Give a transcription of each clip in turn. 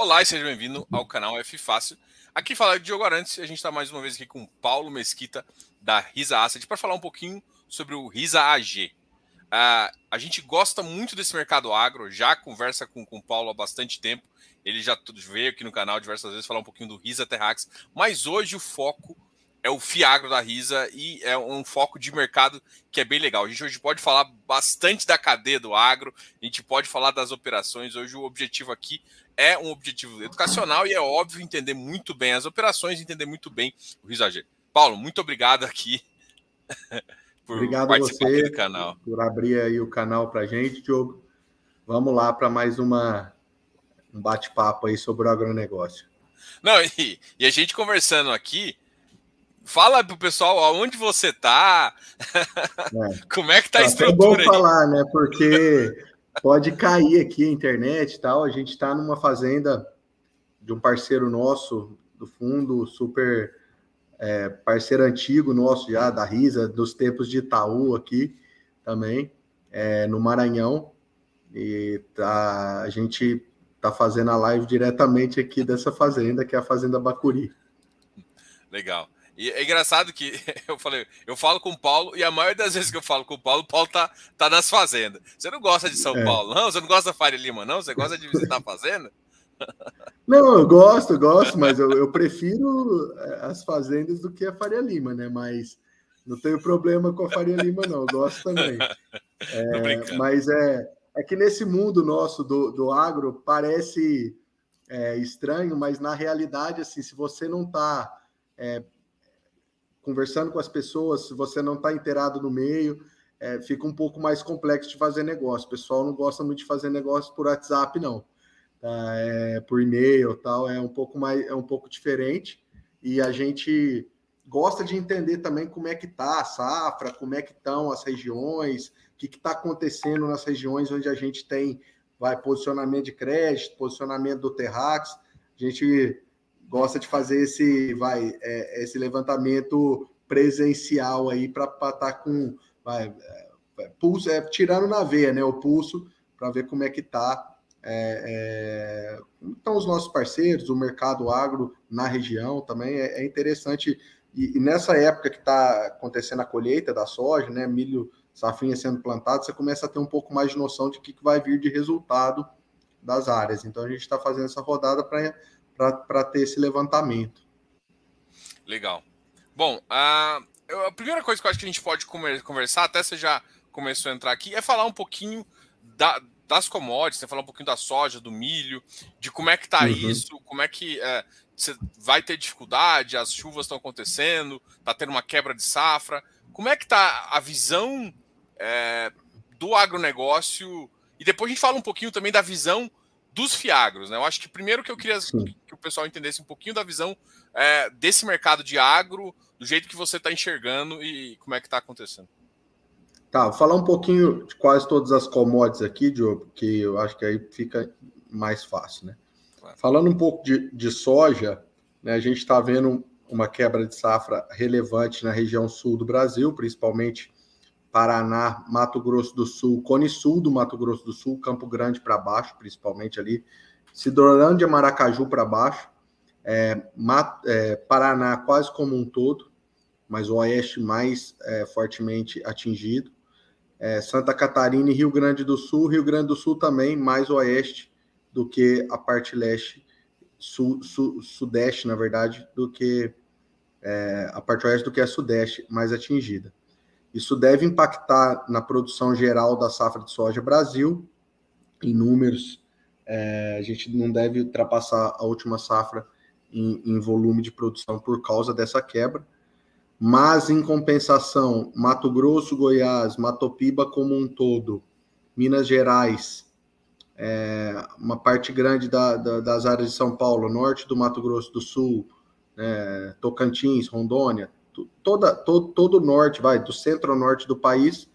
Olá e seja bem-vindo ao canal F Fácil. Aqui fala de Diogo Arantes e a gente está mais uma vez aqui com Paulo Mesquita da Risa Asset para falar um pouquinho sobre o Risa AG. Uh, a gente gosta muito desse mercado agro, já conversa com, com o Paulo há bastante tempo. Ele já veio aqui no canal diversas vezes falar um pouquinho do Risa Terrax, mas hoje o foco é o Fiagro da Risa e é um foco de mercado que é bem legal. A gente hoje pode falar bastante da cadeia do agro, a gente pode falar das operações. Hoje o objetivo aqui é um objetivo educacional e é óbvio entender muito bem as operações, entender muito bem o Risa AG. Paulo, muito obrigado aqui por obrigado participar você do canal. Por abrir aí o canal para gente, Diogo. Vamos lá para mais uma um bate-papo aí sobre o agronegócio. Não, e, e a gente conversando aqui, Fala pro pessoal aonde você tá. É. Como é que tá a estrutura? É bom falar, né? Porque pode cair aqui a internet e tal. A gente está numa fazenda de um parceiro nosso do fundo, super é, parceiro antigo nosso já, da Risa, dos tempos de Itaú aqui também, é, no Maranhão. E tá, a gente tá fazendo a live diretamente aqui dessa fazenda, que é a Fazenda Bacuri. Legal. E é engraçado que eu falei, eu falo com o Paulo, e a maioria das vezes que eu falo com o Paulo, o Paulo tá, tá nas fazendas. Você não gosta de São é. Paulo, não? Você não gosta da Faria Lima, não? Você gosta de visitar a fazenda? Não, eu gosto, eu gosto, mas eu, eu prefiro é, as fazendas do que a Faria Lima, né? Mas não tenho problema com a Faria Lima, não. Eu gosto também. É, mas é, é que nesse mundo nosso do, do agro parece é, estranho, mas na realidade, assim, se você não está é, conversando com as pessoas, se você não está inteirado no meio, é, fica um pouco mais complexo de fazer negócio. O pessoal não gosta muito de fazer negócio por WhatsApp, não. Tá? É, por e-mail tal, é um pouco mais, é um pouco diferente. E a gente gosta de entender também como é que está a safra, como é que estão as regiões, o que está acontecendo nas regiões onde a gente tem vai posicionamento de crédito, posicionamento do Terrax. A gente gosta de fazer esse, vai, é, esse levantamento presencial aí para estar tá com vai, é, pulso, é, tirando na veia, né? O pulso para ver como é que tá. É, então, os nossos parceiros, o mercado agro na região também é, é interessante. E, e, nessa época que está acontecendo a colheita da soja, né? Milho, safrinha sendo plantado, você começa a ter um pouco mais de noção de que, que vai vir de resultado das áreas. Então, a gente está fazendo essa rodada para para ter esse levantamento. Legal. Bom, a, a primeira coisa que eu acho que a gente pode conversar, até você já começou a entrar aqui, é falar um pouquinho da, das commodities, né? falar um pouquinho da soja, do milho, de como é que está uhum. isso, como é que é, você vai ter dificuldade, as chuvas estão acontecendo, está tendo uma quebra de safra. Como é que está a visão é, do agronegócio? E depois a gente fala um pouquinho também da visão dos Fiagros, né? Eu acho que primeiro que eu queria Sim. que o pessoal entendesse um pouquinho da visão é, desse mercado de agro, do jeito que você está enxergando e como é que está acontecendo. Tá, vou falar um pouquinho de quase todas as commodities aqui, Diogo, porque eu acho que aí fica mais fácil, né? Claro. Falando um pouco de, de soja, né, a gente está vendo uma quebra de safra relevante na região sul do Brasil, principalmente Paraná, Mato Grosso do Sul, Cone Sul do Mato Grosso do Sul, Campo Grande para baixo, principalmente ali, Cidrolândia, Maracaju para baixo, é, é, Paraná quase como um todo, mas o oeste mais é, fortemente atingido, é, Santa Catarina e Rio Grande do Sul, Rio Grande do Sul também mais oeste do que a parte leste, sul, sul, sudeste, na verdade, do que é, a parte oeste do que a sudeste mais atingida. Isso deve impactar na produção geral da safra de soja Brasil, em números. É, a gente não deve ultrapassar a última safra em, em volume de produção por causa dessa quebra. Mas, em compensação, Mato Grosso, Goiás, Matopiba como um todo, Minas Gerais, é, uma parte grande da, da, das áreas de São Paulo, norte do Mato Grosso do Sul, é, Tocantins, Rondônia, toda, todo, todo o norte, vai, do centro-norte do país,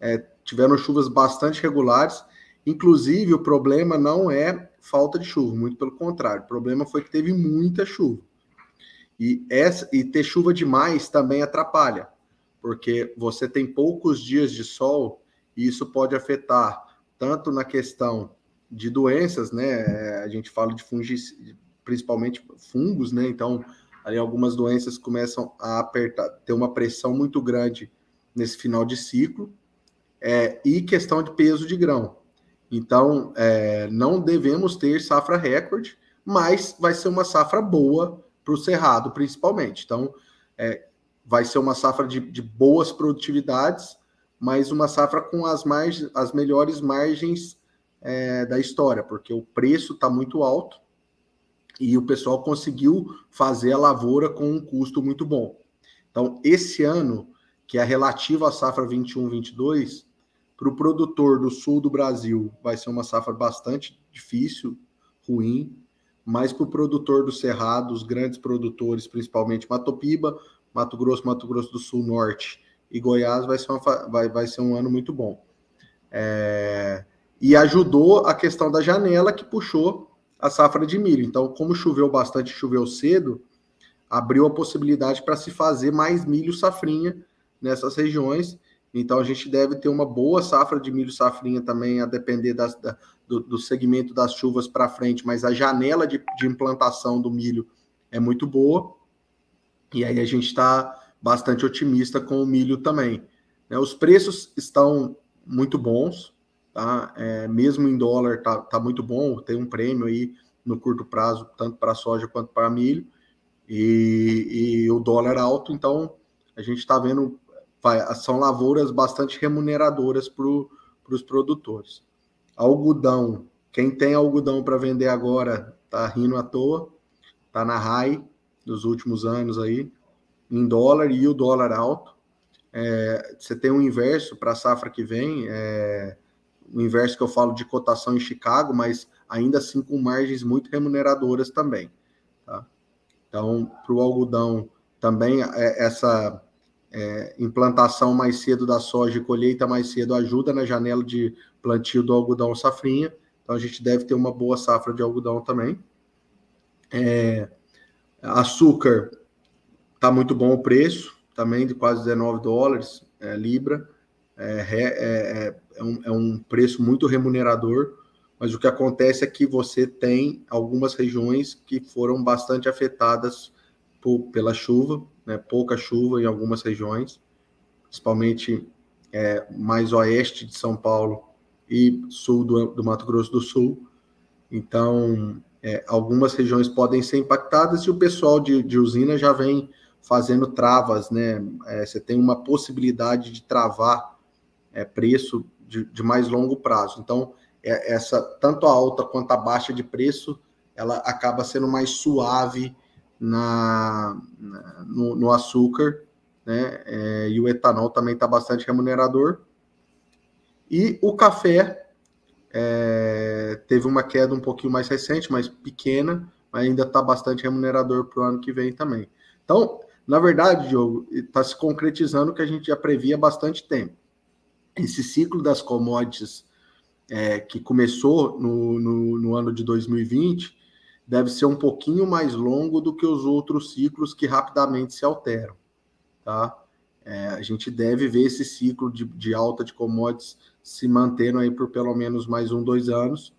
é, tiveram chuvas bastante regulares. Inclusive, o problema não é falta de chuva, muito pelo contrário. O problema foi que teve muita chuva. E, essa, e ter chuva demais também atrapalha, porque você tem poucos dias de sol e isso pode afetar tanto na questão de doenças, né? A gente fala de fungos, principalmente fungos, né? Então, aí algumas doenças começam a apertar, ter uma pressão muito grande nesse final de ciclo, é, e questão de peso de grão. Então, é, não devemos ter safra recorde, mas vai ser uma safra boa para o cerrado, principalmente. Então, é, vai ser uma safra de, de, boas produtividades, mas uma safra com as, margens, as melhores margens é, da história, porque o preço está muito alto e o pessoal conseguiu fazer a lavoura com um custo muito bom. Então, esse ano, que é relativo à safra 21-22, para o produtor do sul do Brasil, vai ser uma safra bastante difícil, ruim, mas para o produtor do Cerrado, os grandes produtores, principalmente Mato Grosso, Mato Grosso do Sul, Norte e Goiás, vai ser, uma, vai, vai ser um ano muito bom. É, e ajudou a questão da janela que puxou a safra de milho. Então, como choveu bastante, choveu cedo, abriu a possibilidade para se fazer mais milho safrinha nessas regiões então a gente deve ter uma boa safra de milho safrinha também, a depender das, da, do, do, segmento das chuvas para frente, mas a janela de, de, implantação do milho é muito boa. E aí a gente está bastante otimista com o milho também. Né? Os preços estão muito bons, tá? É, mesmo em dólar tá, tá muito bom, tem um prêmio aí no curto prazo, tanto para soja quanto para milho, e, e o dólar alto, então a gente está vendo vai, são lavouras bastante remuneradoras para os produtores. Algodão, quem tem algodão para vender agora tá rindo à toa, tá na high dos últimos anos aí, em dólar e o dólar alto. É, você tem um inverso para a safra que vem, é, o inverso que eu falo de cotação em Chicago, mas ainda assim com margens muito remuneradoras também. Tá? Então, para o algodão também é, essa é, implantação mais cedo da soja e colheita mais cedo ajuda na janela de plantio do algodão safrinha. Então a gente deve ter uma boa safra de algodão também. É, açúcar está muito bom o preço, também de quase 19 dólares é, libra. É, é, é, um, é um preço muito remunerador, mas o que acontece é que você tem algumas regiões que foram bastante afetadas por, pela chuva, né, pouca chuva em algumas regiões, principalmente é, mais oeste de São Paulo e sul do, do Mato Grosso do Sul. Então, é, algumas regiões podem ser impactadas e o pessoal de, de usina já vem fazendo travas, né? É, você tem uma possibilidade de travar é, preço de, de, mais longo prazo. Então, é, essa tanto a alta quanto a baixa de preço, ela acaba sendo mais suave na, na no, no, açúcar, né? É, e o etanol também está bastante remunerador. E o café é, teve uma queda um pouquinho mais recente, mas pequena, mas ainda está bastante remunerador para o ano que vem também. Então, na verdade, Diogo, está se concretizando o que a gente já previa há bastante tempo. Esse ciclo das commodities é, que começou no, no, no ano de 2020 deve ser um pouquinho mais longo do que os outros ciclos que rapidamente se alteram, tá? É, a gente deve ver esse ciclo de, de, alta de commodities se mantendo aí por pelo menos mais um, dois anos,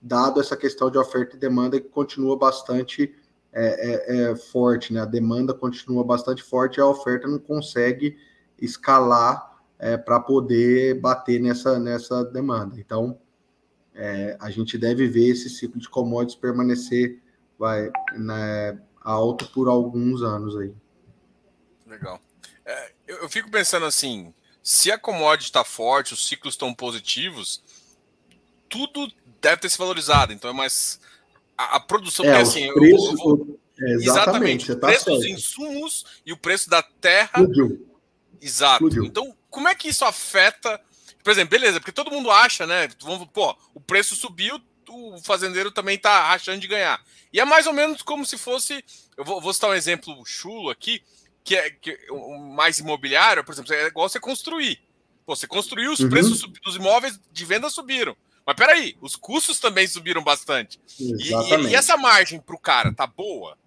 dado essa questão de oferta e demanda que continua bastante é, é, é forte, né? A demanda continua bastante forte e a oferta não consegue escalar é, para poder bater nessa, nessa demanda. Então, é, a gente deve ver esse ciclo de commodities permanecer vai, né, alto por alguns anos aí. Legal. É, eu, eu, fico pensando assim, se a commodity está forte, os ciclos estão positivos, tudo deve ter se valorizado. Então é mais a, a produção, é, assim, preços, eu, vou, é, exatamente, exatamente o tá preço dos insumos e o preço da terra. Explodiu. Exato. Explodiu. Então, como é que isso afeta por exemplo, beleza, porque todo mundo acha, né? Vamos, pô, o preço subiu, o fazendeiro também tá achando de ganhar. E é mais ou menos como se fosse. Eu vou, vou citar um exemplo chulo aqui, que é que, o mais imobiliário, por exemplo, é igual você construir. Pô, você construiu, os uhum. preços dos imóveis de venda subiram. Mas peraí, os custos também subiram bastante. E, e, e, essa margem para o cara tá boa?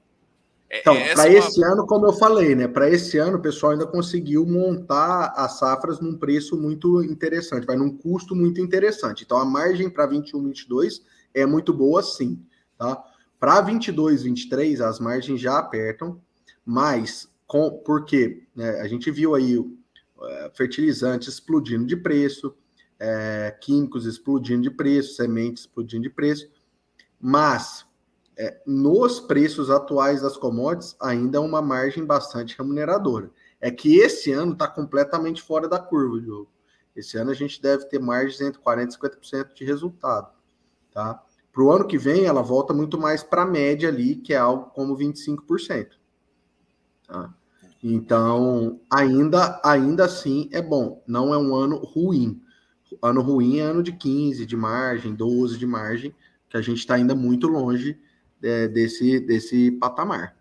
É, então, para é esse uma... ano, como eu falei, né? Para esse ano, o pessoal ainda conseguiu montar as safras num preço muito interessante, vai num custo muito interessante. Então, a margem para 21, 22 é muito boa, sim, tá? Para 22, 23, as margens já apertam, mas com porque né, a gente viu aí é, fertilizantes explodindo de preço, é, químicos explodindo de preço, sementes explodindo de preço, mas é, nos preços atuais das commodities, ainda é uma margem bastante remuneradora. É que esse ano está completamente fora da curva, jogo. Esse ano a gente deve ter margens entre 40% e 50% de resultado. Tá? Para o ano que vem, ela volta muito mais para a média ali, que é algo como 25%. Tá? Então, ainda, ainda assim é bom. Não é um ano ruim. Ano ruim é ano de 15 de margem, 12 de margem, que a gente está ainda muito longe é, desse, desse patamar.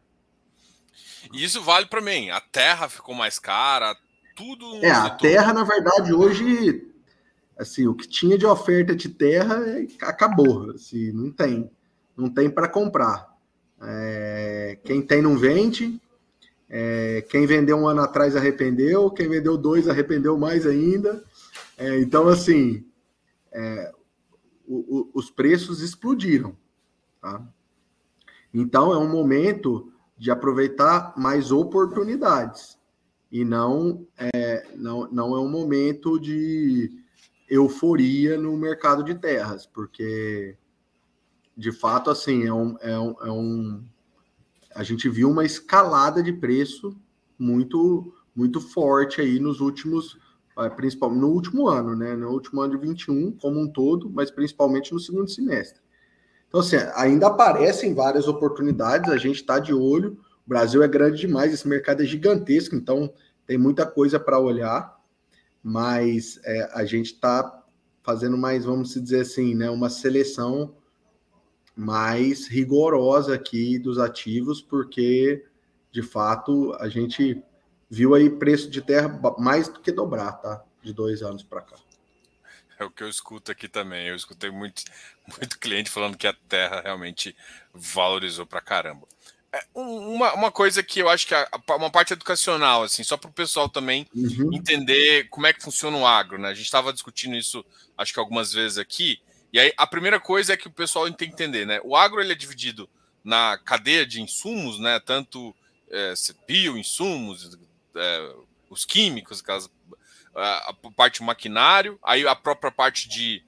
E isso vale para mim. A terra ficou mais cara, tudo. É, a terra, na verdade, hoje, assim, o que tinha de oferta de terra é, acabou. Assim, não tem. Não tem para comprar. É, quem tem não vende. É, quem vendeu um ano atrás arrependeu. Quem vendeu dois arrependeu mais ainda. É, então, assim, é, o, o, os preços explodiram. Tá? Então, é um momento de aproveitar mais oportunidades e não é, não, não é um momento de euforia no mercado de terras, porque de fato assim é um, é um, é um a gente viu uma escalada de preço muito muito forte aí nos últimos principalmente no último ano, né? No último ano de 21 como um todo, mas principalmente no segundo semestre. Então, assim, ainda aparecem várias oportunidades, a gente está de olho. O Brasil é grande demais, esse mercado é gigantesco, então tem muita coisa para olhar, mas é, a gente está fazendo mais, vamos dizer assim, né, uma seleção mais rigorosa aqui dos ativos, porque de fato a gente viu aí preço de terra mais do que dobrar, tá? De dois anos para cá. É o que eu escuto aqui também. Eu escutei muito, muito cliente falando que a terra realmente valorizou pra caramba. É uma, uma coisa que eu acho que é uma parte educacional, assim, só para o pessoal também uhum. entender como é que funciona o agro, né? A gente estava discutindo isso, acho que algumas vezes aqui. E aí a primeira coisa é que o pessoal tem que entender, né? O agro ele é dividido na cadeia de insumos, né? Tanto é, bioinsumos, é, os químicos, aquelas a parte maquinário, aí a própria parte de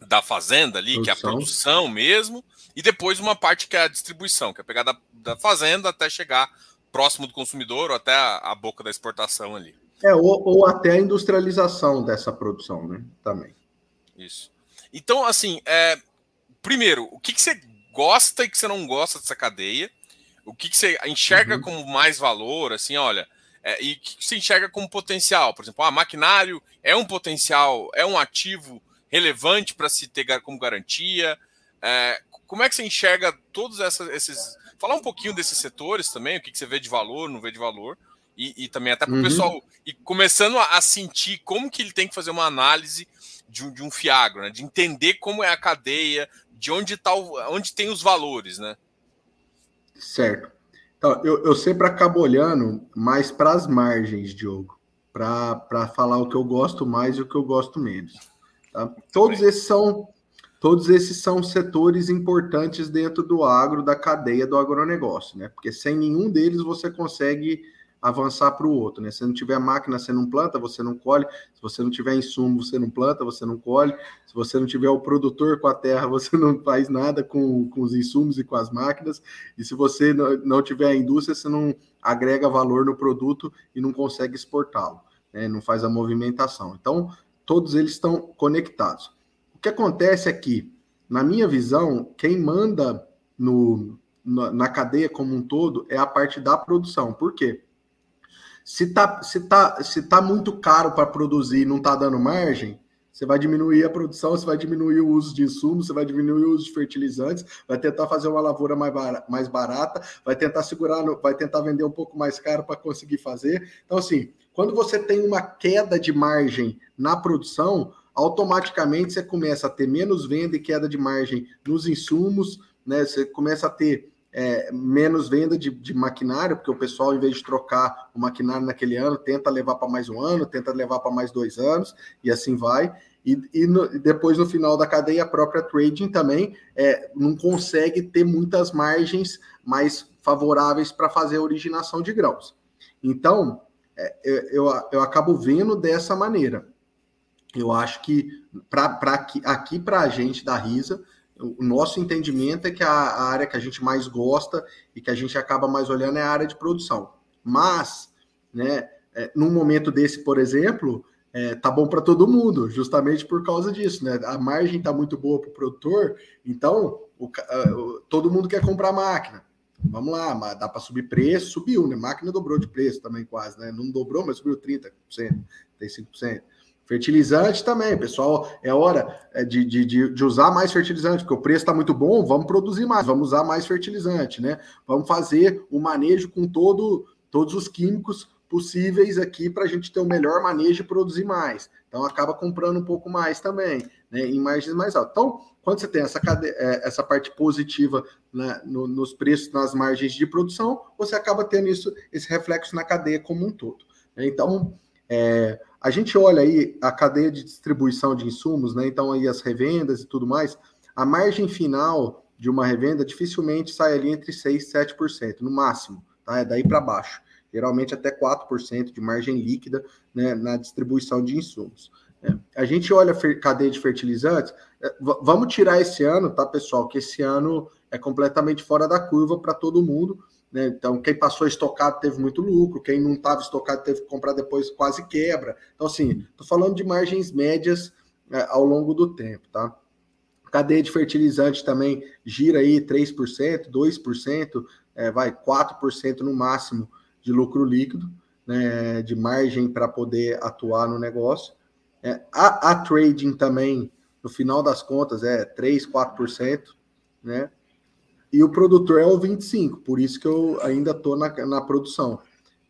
da fazenda ali, produção. que é a produção mesmo, e depois uma parte que é a distribuição, que é pegar da, da fazenda até chegar próximo do consumidor ou até a, a boca da exportação ali. É, ou, ou, até a industrialização dessa produção, né? Também. Isso. Então, assim, é, primeiro, o que, que você gosta e que você não gosta dessa cadeia? O que, que você enxerga uhum. como mais valor? Assim, olha, é, e que se enxerga como potencial. Por exemplo, ah, maquinário é um potencial, é um ativo relevante para se ter como garantia. É, como é que você enxerga todos essas, esses. Falar um pouquinho desses setores também, o que, que você vê de valor, não vê de valor, e, e também até para o uhum. pessoal e começando a, a, sentir como que ele tem que fazer uma análise de um, de um fiagro, né? de entender como é a cadeia, de onde, tá o, onde tem os valores, né? Certo. Então, eu, eu sempre acabo olhando mais para as margens, Diogo, para falar o que eu gosto mais e o que eu gosto menos. Tá? Todos esses são todos esses são setores importantes dentro do agro, da cadeia do agronegócio, né? Porque sem nenhum deles você consegue avançar para o outro, né? Se não tiver máquina, você não planta, você não colhe. Se você não tiver insumo, você não planta, você não colhe. Se você não tiver o produtor com a terra, você não faz nada com, com os insumos e com as máquinas. E se você não tiver a indústria, você não agrega valor no produto e não consegue exportá-lo, né? Não faz a movimentação. Então, todos eles estão conectados. O que acontece aqui, é na minha visão, quem manda no, na cadeia como um todo é a parte da produção. Por quê? Se tá, se tá, se tá muito caro para produzir e não tá dando margem, você vai diminuir a produção, você vai diminuir o uso de insumos, você vai diminuir o uso de fertilizantes, vai tentar fazer uma lavoura mais, barata, vai tentar segurar, vai tentar vender um pouco mais caro para conseguir fazer. Então, assim, quando você tem uma queda de margem na produção, automaticamente você começa a ter menos venda e queda de margem nos insumos, né? Você começa a ter é, menos venda de, de, maquinário, porque o pessoal, em vez de trocar o maquinário naquele ano, tenta levar para mais um ano, tenta levar para mais dois anos, e assim vai. E, e, no, depois, no final da cadeia, a própria trading também é, não consegue ter muitas margens mais favoráveis para fazer a originação de grãos. Então, é, eu, eu acabo vendo dessa maneira. Eu acho que pra, pra aqui, aqui para a gente da RISA, o nosso entendimento é que a, a, área que a gente mais gosta e que a gente acaba mais olhando é a área de produção. Mas, né, é, num momento desse, por exemplo, é, tá bom para todo mundo, justamente por causa disso, né? A margem tá muito boa para o produtor, então o, uh, todo mundo quer comprar máquina. Vamos lá, dá para subir preço, subiu, né? Máquina dobrou de preço também quase, né? Não dobrou, mas subiu 30%, 35%. Fertilizante também, pessoal, é hora é, de, de, de, usar mais fertilizante, porque o preço está muito bom, vamos produzir mais, vamos usar mais fertilizante, né? Vamos fazer o manejo com todo, todos os químicos possíveis aqui para a gente ter o melhor manejo e produzir mais. Então acaba comprando um pouco mais também, né? Em margens mais altas. Então, quando você tem essa, cade... É, essa parte positiva né, no, nos preços, nas margens de produção, você acaba tendo isso, esse reflexo na cadeia como um todo. Né? Então, é, a gente olha aí a cadeia de distribuição de insumos, né? Então aí as revendas e tudo mais, a margem final de uma revenda dificilmente sai ali entre 6 e 7%, no máximo, tá? É daí para baixo. Geralmente até 4% de margem líquida né, na distribuição de insumos. É. A gente olha a cadeia de fertilizantes, é, vamos tirar esse ano, tá, pessoal? Que esse ano é completamente fora da curva para todo mundo. Né? Então, quem passou estocado teve muito lucro, quem não estava estocado teve que comprar depois quase quebra. Então, assim, estou falando de margens médias é, ao longo do tempo, tá? Cadeia de fertilizante também gira aí 3%, 2%, é, vai 4% no máximo de lucro líquido, né, de margem para poder atuar no negócio. É, a, a trading também, no final das contas, é 3, 4%, né? E o produtor é o 25, por isso que eu ainda estou na, na produção,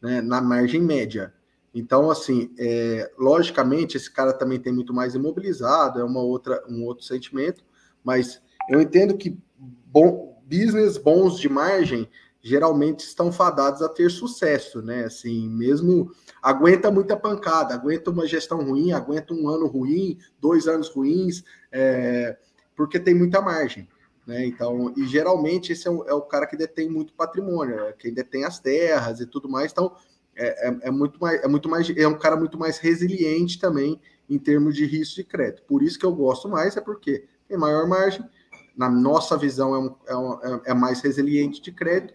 né, na margem média. Então, assim, é, logicamente, esse cara também tem muito mais imobilizado, é uma outra, um outro sentimento, mas eu entendo que bom, business bons de margem geralmente estão fadados a ter sucesso, né? Assim, mesmo aguenta muita pancada, aguenta uma gestão ruim, aguenta um ano ruim, dois anos ruins, é, porque tem muita margem. Né? Então, e geralmente esse é o, é o, cara que detém muito patrimônio, é quem detém as terras e tudo mais. Então, é, é, é, muito mais, é muito mais, é um cara muito mais resiliente também em termos de risco de crédito. Por isso que eu gosto mais, é porque tem maior margem, na nossa visão é, um, é, um, é, é mais resiliente de crédito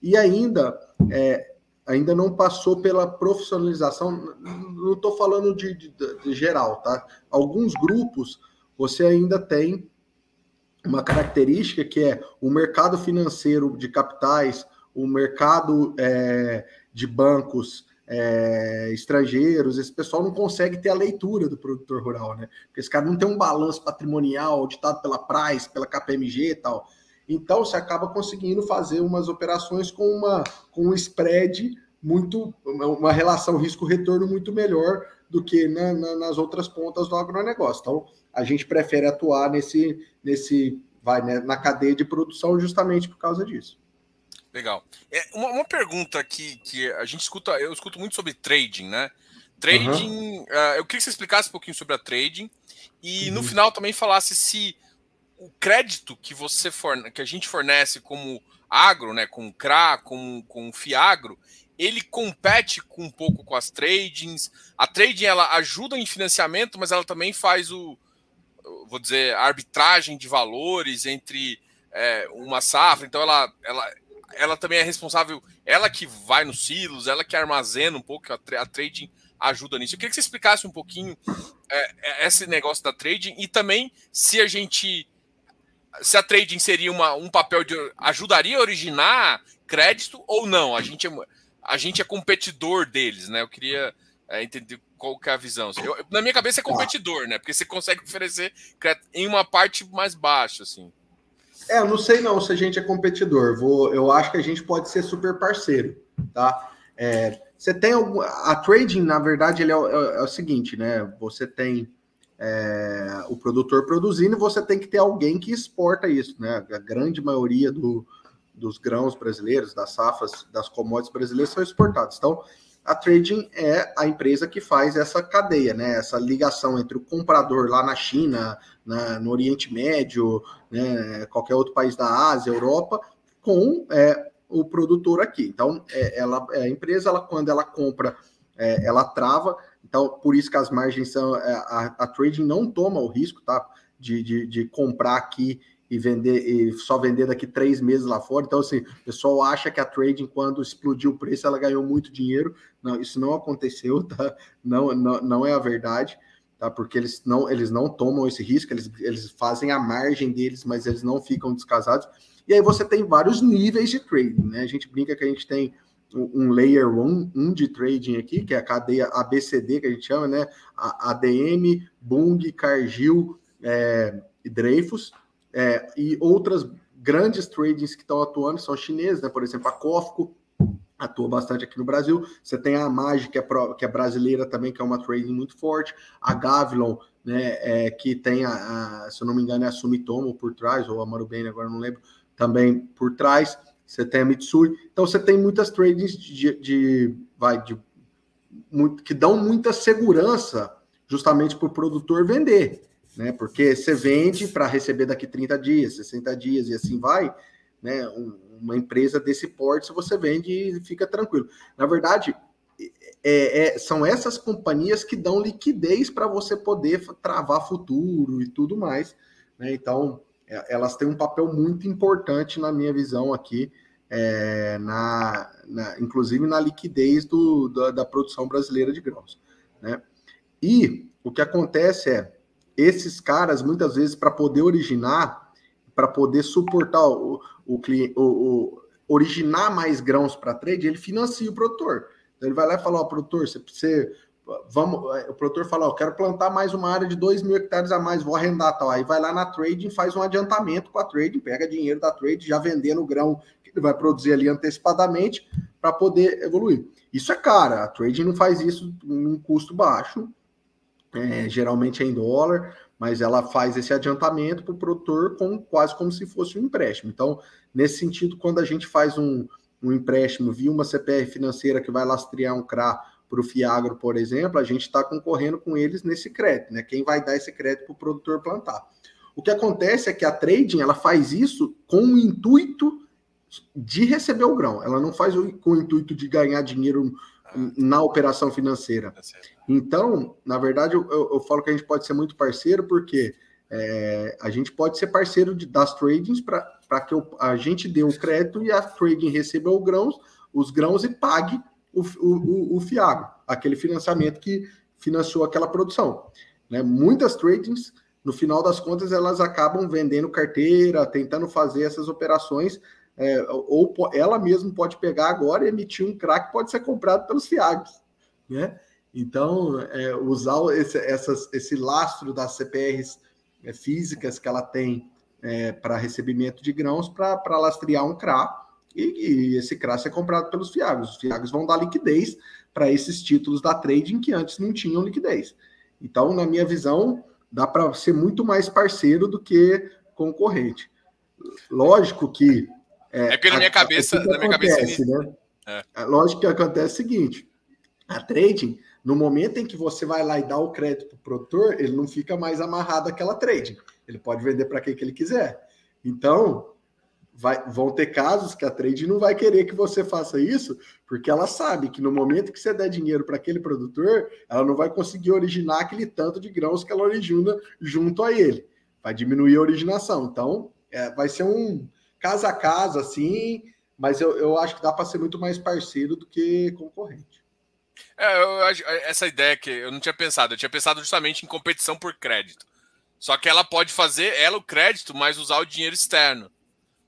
e ainda é, ainda não passou pela profissionalização. Não estou falando de, de, de geral, tá? Alguns grupos você ainda tem uma característica que é o mercado financeiro de capitais, o mercado é, de bancos é, estrangeiros, esse pessoal não consegue ter a leitura do produtor rural, né? Porque esse cara não tem um balanço patrimonial auditado pela Price, pela KPMG e tal. Então você acaba conseguindo fazer umas operações com uma com um spread muito, uma relação risco-retorno muito melhor do que na, na, nas outras pontas do agronegócio. Então, a gente prefere atuar nesse, nesse vai né, na cadeia de produção justamente por causa disso. Legal. É uma, uma, pergunta que, que a gente escuta, eu escuto muito sobre trading, né? Trading, uhum. uh, eu queria que você explicasse um pouquinho sobre a trading e uhum. no final também falasse se o crédito que você forne, que a gente fornece como agro, né, com CRA, com, com Fiagro, ele compete com um pouco com as tradings. A trading ela ajuda em financiamento, mas ela também faz o, vou dizer, a arbitragem de valores entre é, uma safra. Então, ela, ela, ela também é responsável, ela que vai nos silos, ela que armazena um pouco, a, a trading ajuda nisso. Eu queria que você explicasse um pouquinho é, é, esse negócio da trading e também se a gente. Se a trading seria uma, um papel de. ajudaria a originar crédito ou não? A gente é, a gente é competidor deles, né? Eu queria é, entender qual que é a visão. Eu, na minha cabeça é competidor, né? Porque você consegue oferecer em uma parte mais baixa, assim. É, eu não sei não se a gente é competidor. Vou, eu acho que a gente pode ser super parceiro, tá? É, você tem algum, a trading, na verdade, ele é, é, é o seguinte, né? Você tem é, o produtor produzindo e você tem que ter alguém que exporta isso, né? A grande maioria do, dos grãos brasileiros, das safras, das commodities brasileiras são exportados. Então, a trading é a empresa que faz essa cadeia, né? Essa ligação entre o comprador lá na China, na, no Oriente Médio, né? qualquer outro país da Ásia, Europa, com é, o produtor aqui. Então, é, ela, é, a empresa, ela, quando ela compra, é, ela trava. Então, por isso que as margens são. É, a, a trading não toma o risco, tá? De, de, de comprar aqui e vender e só vender daqui três meses lá fora. Então, assim, o pessoal acha que a trading, quando explodiu o preço, ela ganhou muito dinheiro. Não, isso não aconteceu, tá? Não, não, não é a verdade, tá? Porque eles não, eles não tomam esse risco, eles, eles fazem a margem deles, mas eles não ficam descasados. E aí você tem vários níveis de trading, né? A gente brinca que a gente tem um layer 1 um, de trading aqui, que é a cadeia ABCD, que a gente chama, né? A ADM, Bung, Cargill é, e Dreyfus, é, e outras grandes tradings que estão atuando são chineses, né? Por exemplo, a Cofco atua bastante aqui no Brasil. Você tem a Magi, que é, pro, que é brasileira também, que é uma trading muito forte. A Gavilon, né? É, que tem, a, a, se eu não me engano, é a Sumitomo por trás, ou a Marubeni, agora não lembro também por trás. Você tem a Mitsui. Então você tem muitas tradings de, de vai de muito, que dão muita segurança justamente para o produtor vender, né? Porque você vende para receber daqui 30 dias, 60 dias e assim vai, né? Um, uma empresa desse porte, se você vende fica tranquilo. Na verdade, é, é, são essas companhias que dão liquidez para você poder travar futuro e tudo mais. Né? Então, é, elas têm um papel muito importante na minha visão aqui, é, na, na, inclusive na liquidez do, da, da, produção brasileira de grãos. Né? E o que acontece é, esses caras, muitas vezes, para poder originar, para poder suportar o, o, o, o originar mais grãos para trade, ele financia o produtor. Então, ele vai lá e fala, ó, produtor, você, você vamos, é, o produtor fala, eu quero plantar mais uma área de 2 mil hectares a mais, vou arrendar tal. Aí vai lá na trading, faz um adiantamento com a trading, pega dinheiro da trade, já vendendo o grão que ele vai produzir ali antecipadamente para poder evoluir. Isso é caro, a trading não faz isso em custo baixo, é, geralmente é em dólar, mas ela faz esse adiantamento para o produtor com, quase como se fosse um empréstimo. Então, nesse sentido, quando a gente faz um, um empréstimo via uma CPR financeira que vai lastrear um CRA para o Fiagro, por exemplo, a gente está concorrendo com eles nesse crédito, né? Quem vai dar esse crédito para o produtor plantar? O que acontece é que a trading ela faz isso com o intuito de receber o grão, ela não faz com o intuito de ganhar dinheiro na operação financeira. Tá então, na verdade, eu, eu, falo que a gente pode ser muito parceiro, porque é, a gente pode ser parceiro de, das tradings para que eu, a gente dê o crédito e a trading receba os grãos, os grãos e pague o, o, o Fiago, aquele financiamento que financiou aquela produção. Né? Muitas tradings, no final das contas, elas acabam vendendo carteira, tentando fazer essas operações, é, ou ela mesma pode pegar agora e emitir um crack pode ser comprado pelos Fiagos. Né? Então, é, usar esse, essas, esse lastro das CPRs é, físicas que ela tem é, para recebimento de grãos para lastrear um CRA e, e esse CRA é comprado pelos FIAGos. Os FIAGos vão dar liquidez para esses títulos da trading que antes não tinham liquidez. Então, na minha visão, dá para ser muito mais parceiro do que concorrente. Lógico que. É, é que na minha cabeça. Na minha acontece, cabeça né? É. é. Lógico que acontece o seguinte: a trading, no momento em que você vai lá e dá o crédito para o produtor, ele não fica mais amarrado àquela trading. Ele pode vender para quem que ele quiser. Então, vai, vão ter casos que a trade não vai querer que você faça isso, porque ela sabe que no momento que você der dinheiro para aquele produtor, ela não vai conseguir originar aquele tanto de grãos que ela origina junto a ele. Vai diminuir a originação. Então, é, vai ser um casa a casa, assim, mas eu, eu acho que dá para ser muito mais parceiro do que concorrente. É, eu, essa ideia que eu não tinha pensado, eu tinha pensado justamente em competição por crédito. Só que ela pode fazer ela o crédito, mas usar o dinheiro externo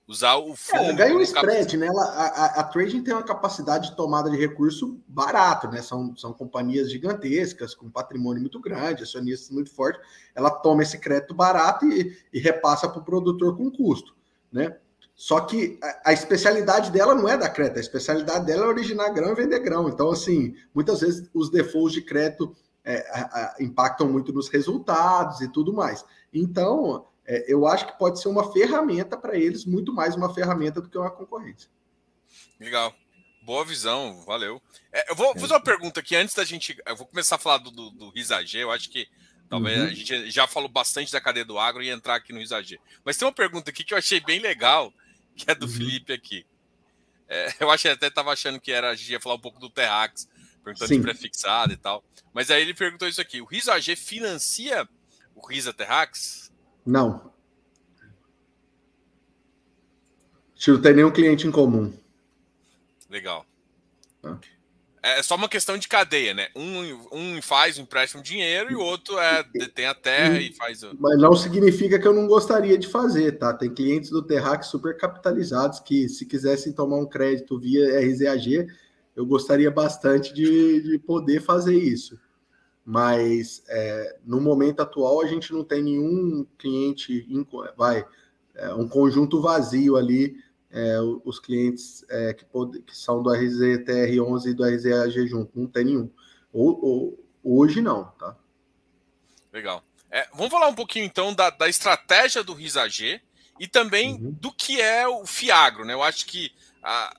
usar o fundo. É, ganha um spread, né? Ela, a, a, trading tem uma capacidade de tomada de recurso barato, né? São, são companhias gigantescas, com patrimônio muito grande, acionistas muito fortes. Ela toma esse crédito barato e, e repassa para o produtor com custo, né? Só que a, a, especialidade dela não é da crédito, a especialidade dela é originar grão e vender grão. Então, assim, muitas vezes os defaults de crédito é, a, impactam muito nos resultados e tudo mais. Então, é, eu acho que pode ser uma ferramenta para eles, muito mais uma ferramenta do que uma concorrência. Legal. Boa visão, valeu. É, eu vou fazer uma pergunta aqui antes da gente. Eu vou começar a falar do, do, do Risagê. Eu acho que talvez uhum. a gente já falou bastante da cadeia do agro e entrar aqui no Risagê. Mas tem uma pergunta aqui que eu achei bem legal, que é do uhum. Felipe aqui. É, eu achei até estava achando que era a gente ia falar um pouco do Terrax, perguntando Sim. de prefixado e tal. Mas aí ele perguntou isso aqui: o Risagê financia o Risa Terrax? Não. Não tem nenhum cliente em comum. Legal. Ah. É só uma questão de cadeia, né? Um, um faz o empréstimo dinheiro e o outro é, detém a terra e faz. Mas não significa que eu não gostaria de fazer, tá? Tem clientes do Terrax super capitalizados que, se quisessem tomar um crédito via RZAG, eu gostaria bastante de, de poder fazer isso. Mas é, no momento atual, a gente não tem nenhum cliente, vai, é, um conjunto vazio ali é, os clientes é, que, pode, que, são do RZTR11 e do RZAG junto, não tem nenhum. Ou, ou, hoje não, tá? Legal. É, vamos falar um pouquinho então da, da estratégia do RISAG e também uhum. do que é o Fiagro, né? Eu acho que a,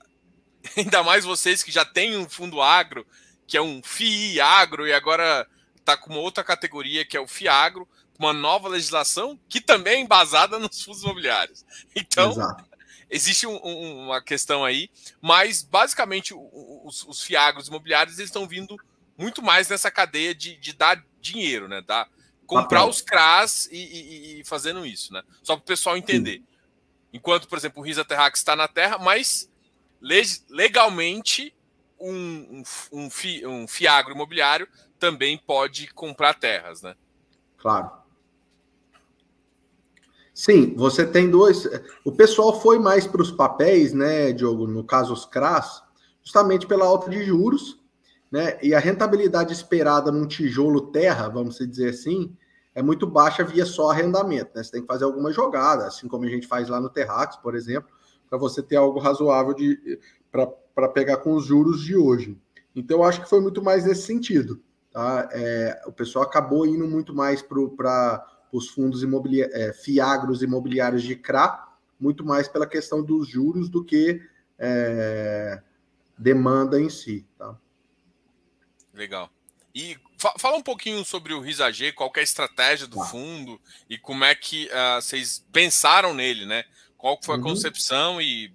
ainda mais vocês que já têm um fundo agro, que é um FII agro, e agora está com uma outra categoria que é o FIAGro, uma nova legislação que também é embasada nos fundos imobiliários. Então, Exato existe um, um, uma questão aí, mas basicamente os, os fiagros imobiliários eles estão vindo muito mais nessa cadeia de, de dar dinheiro, né? Dar, comprar os CRAS e, e, e, fazendo isso, né? Só para o pessoal entender. Enquanto, por exemplo, o Risa Terrax está na terra, mas legalmente um, um, um, fi, um fiagro imobiliário também pode comprar terras, né? Claro. Sim, você tem dois. O pessoal foi mais para os papéis, né, Diogo? No caso, os CRAS, justamente pela alta de juros, né? E a rentabilidade esperada num tijolo terra, vamos dizer assim, é muito baixa via só arrendamento, né? Você tem que fazer alguma jogada, assim como a gente faz lá no Terrax, por exemplo, para você ter algo razoável de para pegar com os juros de hoje. Então, eu acho que foi muito mais nesse sentido. Tá? É, o pessoal acabou indo muito mais para os fundos imobiliários, é, fiagros imobiliários de CRA, muito mais pela questão dos juros do que é, demanda em si. Tá? Legal. E fa fala um pouquinho sobre o RISAG, qual é a estratégia do tá. fundo e como é que uh, vocês pensaram nele, né? Qual foi a uhum. concepção e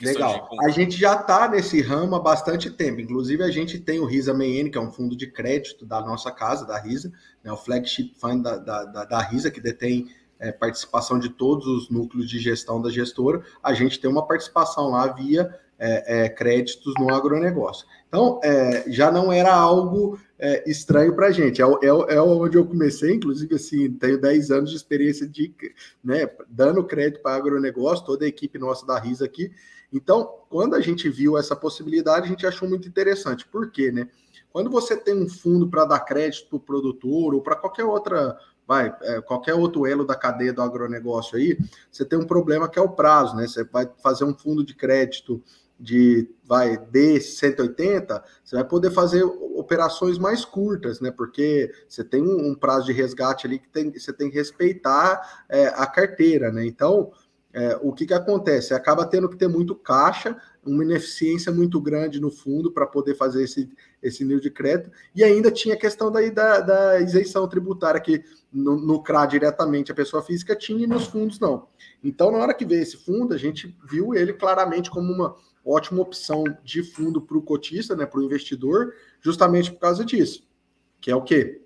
Legal. De... A gente já está nesse ramo há bastante tempo. Inclusive, a gente tem o Risa MN, que é um fundo de crédito da nossa casa, da Risa, né, o flagship fund da, da, da, da Risa, que detém é, participação de todos os núcleos de gestão da gestora. A gente tem uma participação lá via é, é, créditos no agronegócio. Então, é, já não era algo é, estranho para a gente. É, é, é, onde eu comecei, inclusive, assim, tenho 10 anos de experiência de, né, dando crédito para agronegócio, toda a equipe nossa da RISA aqui. Então, quando a gente viu essa possibilidade, a gente achou muito interessante. Por quê, né? Quando você tem um fundo para dar crédito para o produtor ou para qualquer outra, vai, é, qualquer outro elo da cadeia do agronegócio aí, você tem um problema que é o prazo, né? Você vai fazer um fundo de crédito de vai D 180, você vai poder fazer operações mais curtas, né? Porque você tem um, um prazo de resgate ali que tem, você tem que respeitar é, a carteira, né? Então, é, o que, que acontece? Acaba tendo que ter muito caixa, uma ineficiência muito grande no fundo para poder fazer esse, esse nível de crédito, e ainda tinha a questão daí da, da isenção tributária, que no, no CRA diretamente a pessoa física tinha e nos fundos não. Então, na hora que veio esse fundo, a gente viu ele claramente como uma ótima opção de fundo para o cotista, né, para o investidor, justamente por causa disso, que é o que?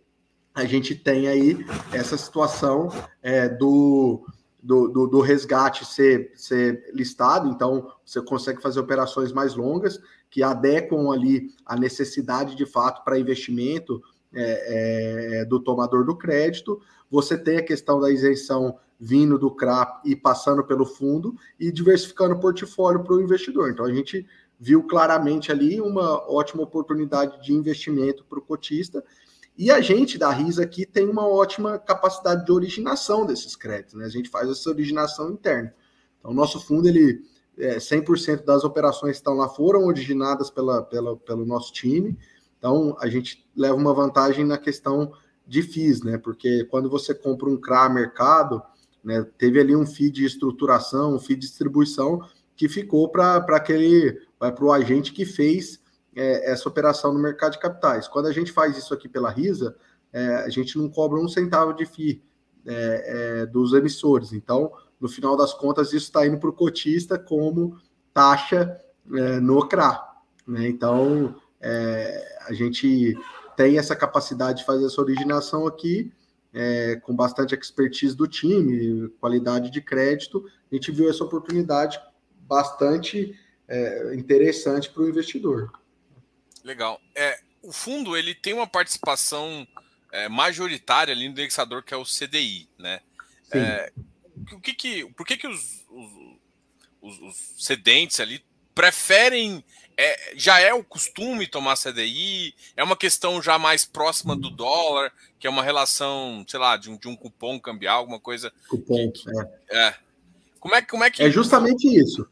A gente tem aí essa situação é, do do, do, do, resgate ser, ser listado, então você consegue fazer operações mais longas que adequam ali a necessidade de fato para investimento é, é, do tomador do crédito. Você tem a questão da isenção vindo do CRAP e passando pelo fundo e diversificando o portfólio para o investidor. Então a gente viu claramente ali uma ótima oportunidade de investimento para o cotista e a gente da RISA aqui tem uma ótima capacidade de originação desses créditos, né? A gente faz essa originação interna. Então, o nosso fundo, ele é, 100% das operações que estão lá foram originadas pela, pela, pelo nosso time. Então, a gente leva uma vantagem na questão de FIIs, né? Porque quando você compra um CRA mercado, né, teve ali um FII de estruturação, um FII de distribuição que ficou para aquele, para o agente que fez é, essa operação no mercado de capitais. Quando a gente faz isso aqui pela RISA, é, a gente não cobra um centavo de FII é, é, dos emissores. Então, no final das contas, isso está indo para o cotista como taxa é, no CRA. Né? Então, a gente tem essa capacidade de fazer essa originação aqui, é, com bastante expertise do time, qualidade de crédito. A gente viu essa oportunidade bastante é, interessante para o investidor. Legal. É, o fundo ele tem uma participação é, majoritária ali no indexador que é o CDI, né? É, o que que, por que, que os, os, os, cedentes ali preferem é, já é o costume tomar CDI? É uma questão já mais próxima do dólar, que é uma relação, sei lá, de um, de um cupom cambial, alguma coisa. Cupom, que, é. é. Como é, como é que. É justamente isso.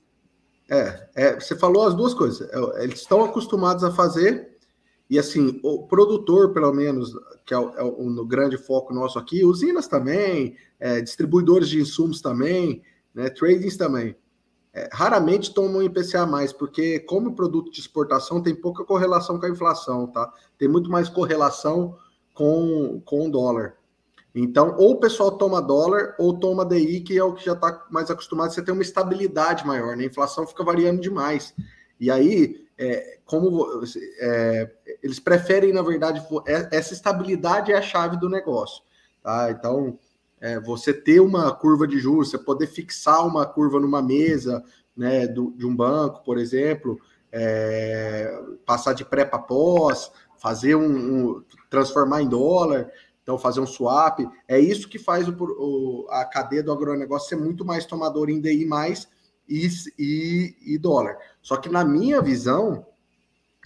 É, é, você falou as duas coisas. É, eles estão acostumados a fazer, e assim, o produtor, pelo menos, que é o, é o grande foco nosso aqui, usinas também, é, distribuidores de insumos também, né, tradings também. É, raramente tomam IPCA mais, porque como produto de exportação tem pouca correlação com a inflação, tá? Tem muito mais correlação com, com o dólar. Então, ou o pessoal toma dólar ou toma DI, que é o que já está mais acostumado, você tem uma estabilidade maior, né? A inflação fica variando demais. E aí, é, como é, eles preferem, na verdade, é, essa estabilidade é a chave do negócio. Tá? Então, é, você ter uma curva de juros, você poder fixar uma curva numa mesa né, do, de um banco, por exemplo, é, passar de pré para pós, fazer um, um, transformar em dólar, então fazer um swap, é isso que faz o, o, a cadeia do agronegócio ser muito mais tomador em DI mais e, e, e dólar. Só que na minha visão,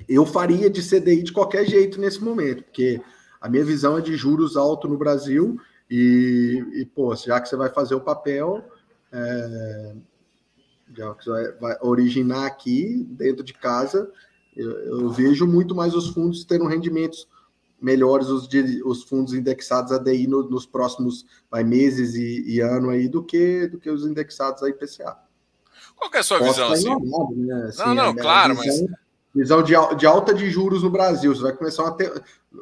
eu faria de CDI de qualquer jeito nesse momento, porque a minha visão é de juros alto no Brasil e, e pô, já que você vai fazer o papel, é, já que você vai, vai, originar aqui dentro de casa, eu, eu, vejo muito mais os fundos tendo rendimentos melhores, os, de, os fundos indexados a DI no, nos próximos vai, meses e, e, ano aí do que, do que os indexados a IPCA. Qual é a sua Posso visão? Assim? Enganado, né? assim, não, não, claro, visão, mas. Visão de, de alta de juros no Brasil, você vai começar a ter.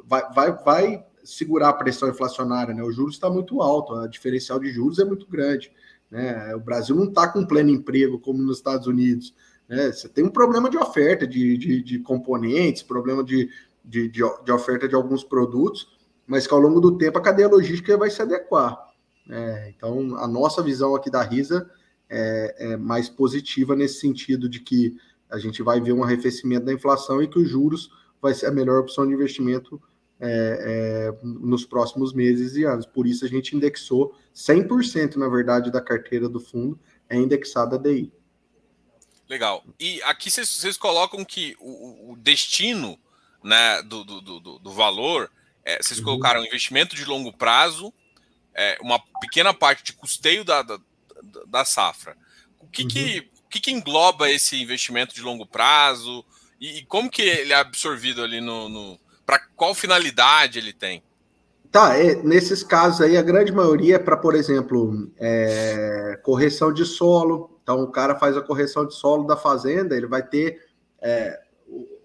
Vai, vai, vai segurar a pressão inflacionária, né? O juros está muito alto, a diferencial de juros é muito grande. Né? O Brasil não está com pleno emprego como nos Estados Unidos. Né? Você tem um problema de oferta de, de, de componentes, problema de, de, de, de, oferta de alguns produtos, mas que ao longo do tempo a cadeia logística vai se adequar. Né? Então, a nossa visão aqui da RISA é, é mais positiva nesse sentido de que a gente vai ver um arrefecimento da inflação e que os juros vai ser a melhor opção de investimento é, é, nos próximos meses e anos. Por isso a gente indexou 100%, na verdade, da carteira do fundo é indexada a DI. Legal. E aqui vocês, colocam que o, o destino né, do, do, do, do valor, é, vocês uhum. colocaram investimento de longo prazo, é, uma pequena parte de custeio da, da, da safra. O que, uhum. que, o que, que engloba esse investimento de longo prazo? E, e como que ele é absorvido ali no, no para qual finalidade ele tem? Tá, é, nesses casos aí, a grande maioria é para, por exemplo, é, correção de solo. Então, o cara faz a correção de solo da fazenda, ele vai ter é,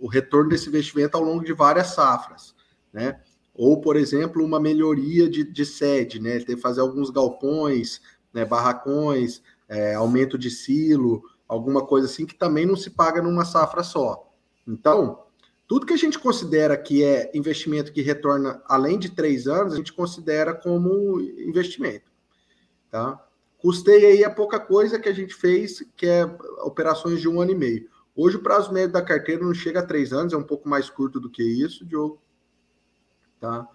o, retorno desse investimento ao longo de várias safras, né? Ou, por exemplo, uma melhoria de, de sede, né? Que fazer alguns galpões, né, barracões, é, aumento de silo, alguma coisa assim que também não se paga numa safra só. Então, tudo que a gente considera que é investimento que retorna além de três anos, a gente considera como investimento. Tá? Custei aí é pouca coisa que a gente fez, que é operações de um ano e meio. Hoje o prazo médio da carteira não chega a três anos, é um pouco mais curto do que isso, Diogo. Tá?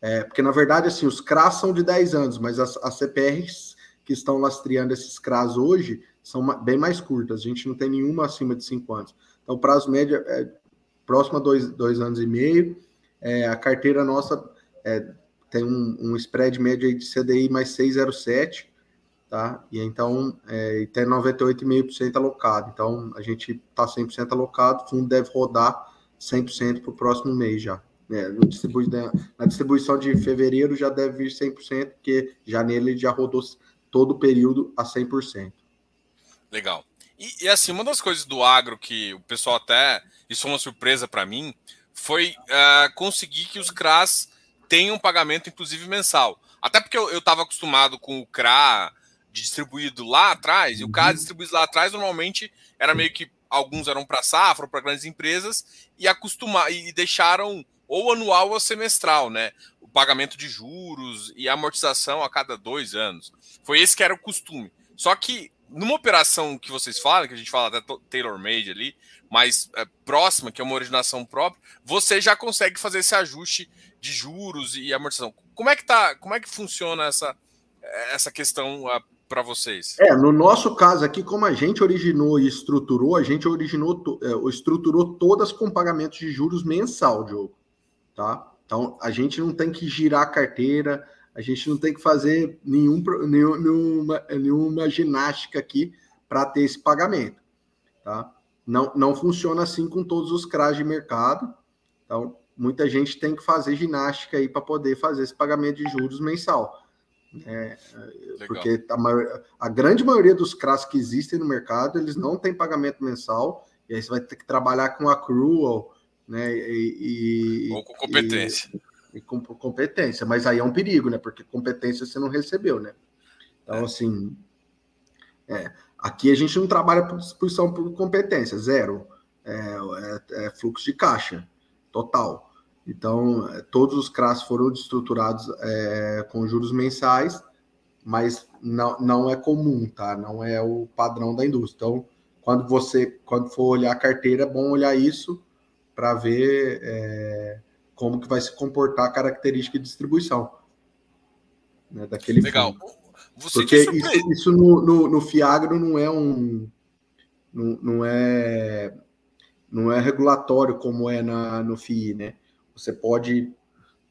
É, porque, na verdade, assim, os CRAs são de 10 anos, mas as, as CPRs que estão lastreando esses CRAs hoje são bem mais curtas. A gente não tem nenhuma acima de 5 anos. Então, o prazo médio é próximo a dois, dois anos e meio. É, a carteira nossa é, tem um, um, spread médio de CDI mais 6,07, tá? E então é, tem 98,5% alocado. Então a gente está 100% alocado, o fundo deve rodar 100% para o próximo mês já. É, distribui, na distribuição de fevereiro já deve vir 100%, porque janeiro ele já rodou todo o período a 100%. Legal. E, e, assim, uma das coisas do agro que o pessoal até. Isso foi uma surpresa para mim, foi uh, conseguir que os CRAs tenham pagamento, inclusive mensal. Até porque eu estava acostumado com o CRA distribuído lá atrás, e o CRA uhum. distribuído lá atrás normalmente era meio que alguns eram para safra, para grandes empresas, e acostumar e deixaram ou anual ou semestral, né? O pagamento de juros e amortização a cada dois anos. Foi esse que era o costume. Só que numa operação que vocês falam, que a gente fala até tailor-made ali, mais é, próxima, que é uma originação própria, você já consegue fazer esse ajuste de juros e amortização. Como é que tá? Como é que funciona essa essa questão para vocês? É, no nosso caso aqui, como a gente originou e estruturou, a gente originou, é, estruturou todas com pagamentos de juros mensal, Diogo. Tá? Então a gente não tem que girar a carteira, a gente não tem que fazer nenhum, nenhuma, nenhuma ginástica aqui para ter esse pagamento. Tá? Não, não funciona assim com todos os CRAs de mercado. Então, muita gente tem que fazer ginástica aí para poder fazer esse pagamento de juros mensal. É, porque a, maior, a, grande maioria dos CRAs que existem no mercado, eles não têm pagamento mensal, e aí você vai ter que trabalhar com accrual, né? E, e, Ou com competência. E, e com competência, mas aí é um perigo, né? Porque competência você não recebeu, né? Então, é. assim, é, aqui a gente não trabalha por disposição por competência, zero. É, é, é fluxo de caixa total. Então, é, todos os CRAS foram estruturados é, com juros mensais, mas não, não é comum, tá? Não é o padrão da indústria. Então, quando você, quando for olhar a carteira, é bom olhar isso para ver é, como que vai se comportar a característica de distribuição né, daquele Legal. Você Porque isso, isso no, no, no, Fiagro não é um não, não, é não é regulatório como é na, no FII, né? Você pode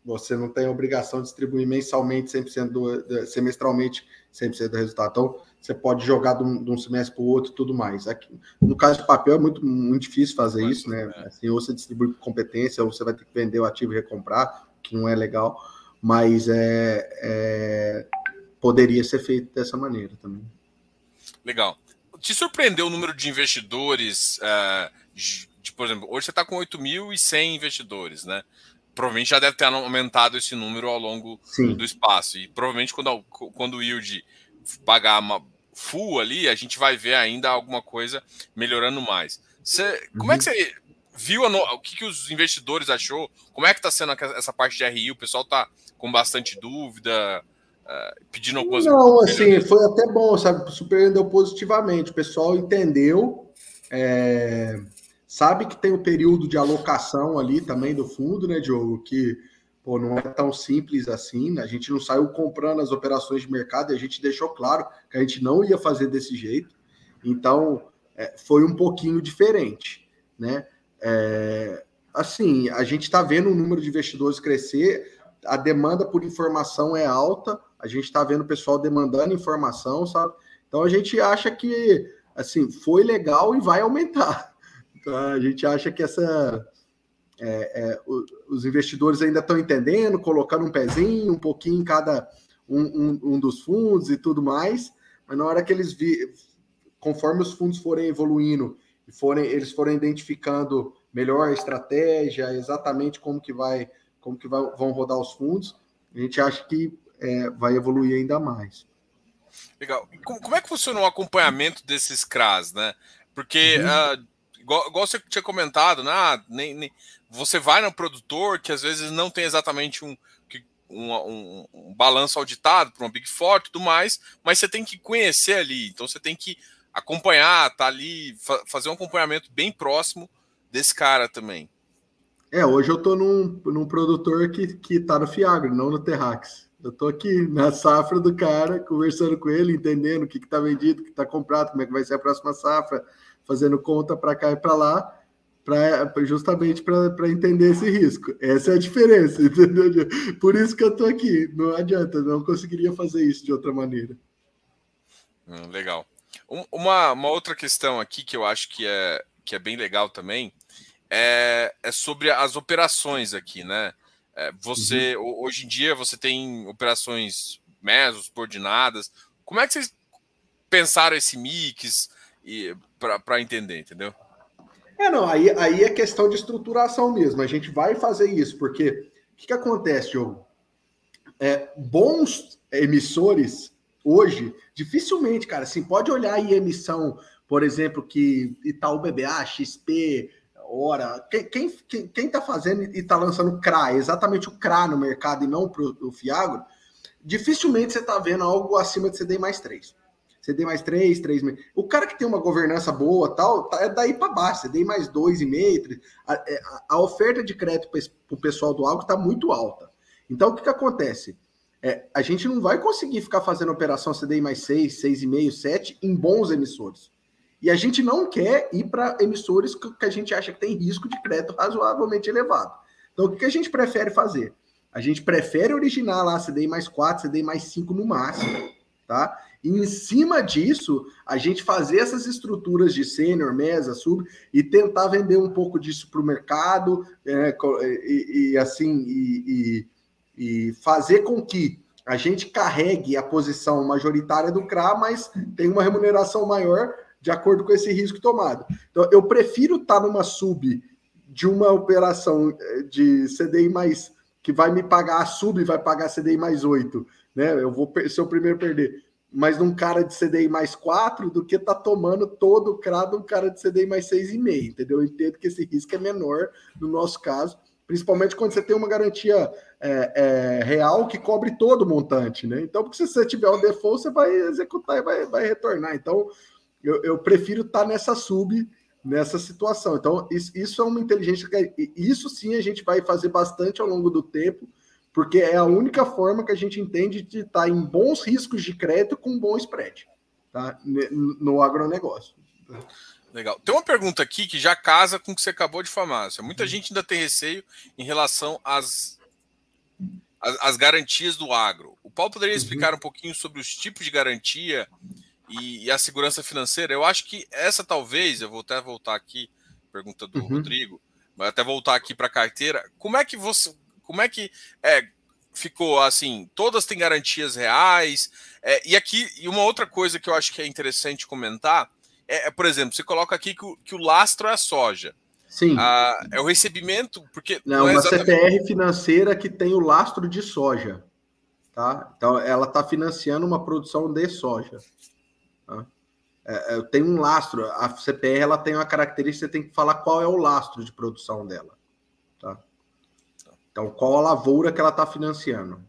você não tem a obrigação de distribuir mensalmente 100% do, semestralmente 100% do resultado. Então, você pode jogar de um, de um semestre para o outro e tudo mais. Aqui, no caso de papel, é muito, muito difícil fazer isso, né? É. Assim, ou você distribui por competência, ou você vai ter que vender o ativo e recomprar, que não é legal, mas é, é poderia ser feito dessa maneira também. Legal. Te surpreendeu o número de investidores? Uh, de, por exemplo, hoje você está com 8.100 investidores, né? Provavelmente já deve ter aumentado esse número ao longo Sim. do espaço. E provavelmente quando, quando o yield pagar uma, full ali, a gente vai ver ainda alguma coisa melhorando mais. Você, como é que uhum. você viu o que, que os investidores achou? Como é que está sendo essa parte de RI? O pessoal está com bastante dúvida, uh, pedindo algumas Não, assim, foi até bom, sabe? Surpreendeu positivamente. O pessoal entendeu, é, sabe que tem o período de alocação ali também do fundo, né, Diogo? Que pô, não é tão simples assim. Né? A gente não saiu comprando as operações de mercado e a gente deixou claro que a gente não ia fazer desse jeito. Então, é, foi um pouquinho diferente, né? É, assim, a gente está vendo o número de investidores crescer, a demanda por informação é alta, a gente está vendo o pessoal demandando informação, sabe? Então a gente acha que assim foi legal e vai aumentar. Então, a gente acha que essa é, é, os investidores ainda estão entendendo, colocando um pezinho, um pouquinho em cada um, um, um, dos fundos e tudo mais, mas na hora que eles vi, conforme os fundos forem evoluindo e forem, eles forem identificando melhor a estratégia, exatamente como que vai, como que vai, vão rodar os fundos, a gente acha que é, vai evoluir ainda mais. Legal. Como é que funciona o acompanhamento desses CRAs, né? Porque uhum. uh, igual, igual, você tinha comentado, né? Ah, nem, nem, você vai no produtor que às vezes não tem exatamente um, um, um, um balanço auditado para uma Big Four e tudo mais, mas você tem que conhecer ali, então você tem que acompanhar, tá ali, fa fazer um acompanhamento bem próximo desse cara também. É, hoje eu tô num, num produtor que, que tá no Fiagro, não no Terrax. Eu tô aqui na safra do cara, conversando com ele, entendendo o que, que tá vendido, o que tá comprado, como é que vai ser a próxima safra, fazendo conta para cá e para lá, pra, justamente para entender esse risco. Essa é a diferença, entendeu? Por isso que eu estou aqui. Não adianta, não conseguiria fazer isso de outra maneira. Hum, legal. uma, uma outra questão aqui que eu acho que é, que é bem legal também é, é sobre as operações aqui, né? É, você uhum. hoje em dia você tem operações mesos, coordenadas. Como é que vocês pensaram esse mix para entender, entendeu? É, não, aí, aí é questão de estruturação mesmo. A gente vai fazer isso, porque o que, que acontece, Diogo? É, bons emissores hoje, dificilmente, cara, assim, pode olhar aí emissão, por exemplo, que Itaú BBA, XP, Ora, quem, quem, quem tá fazendo e está lançando CRA, exatamente o CRA no mercado e não o Fiagro, dificilmente você está vendo algo acima de CDI mais 3. CDI mais 3, 3 O cara que tem uma governança boa tal, tá, é daí para baixo, CDI mais 2,5. A, é, a, a oferta de crédito para o pessoal do algo está muito alta. Então, o que, que acontece? É, a gente não vai conseguir ficar fazendo operação CDI mais 6, 6,5, 7 em bons emissores. E a gente não quer ir para emissores que a gente acha que tem risco de crédito razoavelmente elevado. Então, o que a gente prefere fazer? A gente prefere originar lá CDI mais 4, CDI mais 5 no máximo, tá? E em cima disso, a gente fazer essas estruturas de sênior, mesa, sub, e tentar vender um pouco disso para o mercado, é, e, e, assim, e, e, fazer com que a gente carregue a posição majoritária do CRA, mas tem uma remuneração maior de acordo com esse risco tomado. Então, eu prefiro estar tá numa sub de uma operação eh, de CDI mais que vai me pagar a sub vai pagar CDI mais 8, né? Eu vou ser o primeiro a perder. Mas num cara de CDI mais 4 do que tá tomando todo o crado um cara de CDI mais 6,5, entendeu? Eu entendo que esse risco é menor no nosso caso, principalmente quando você tem uma garantia é, é, real que cobre todo o montante, né? Então, porque se você tiver o default, você vai executar e vai, vai retornar. Então, eu, eu prefiro estar tá nessa sub, nessa situação. Então, isso, isso é uma inteligência que isso sim a gente vai fazer bastante ao longo do tempo, porque é a única forma que a gente entende de estar em bons riscos de crédito com bom spread, tá? No agronegócio. Legal. Tem uma pergunta aqui que já casa com o que você acabou de falar. Muita gente ainda tem receio em relação às, às, às garantias do agro. O Paulo poderia uhum. explicar uhum. um pouquinho sobre os tipos de garantia e, e, a segurança financeira, eu acho que essa talvez, eu vou até voltar aqui, pergunta do uhum. Rodrigo, mas até voltar aqui para a carteira, como é que você, como é que é, ficou assim, todas têm garantias reais, é, e aqui, e uma outra coisa que eu acho que é interessante comentar, é, é por exemplo, você coloca aqui que o, que o lastro é a soja, Sim. Ah, é o recebimento, porque. Não, não é uma exatamente... CPR financeira que tem o lastro de soja. Tá? Então, ela está financiando uma produção de soja. Tá? É, é, tem um lastro. A CPR ela tem uma característica, você tem que falar qual é o lastro de produção dela. Então, qual a lavoura que ela está financiando.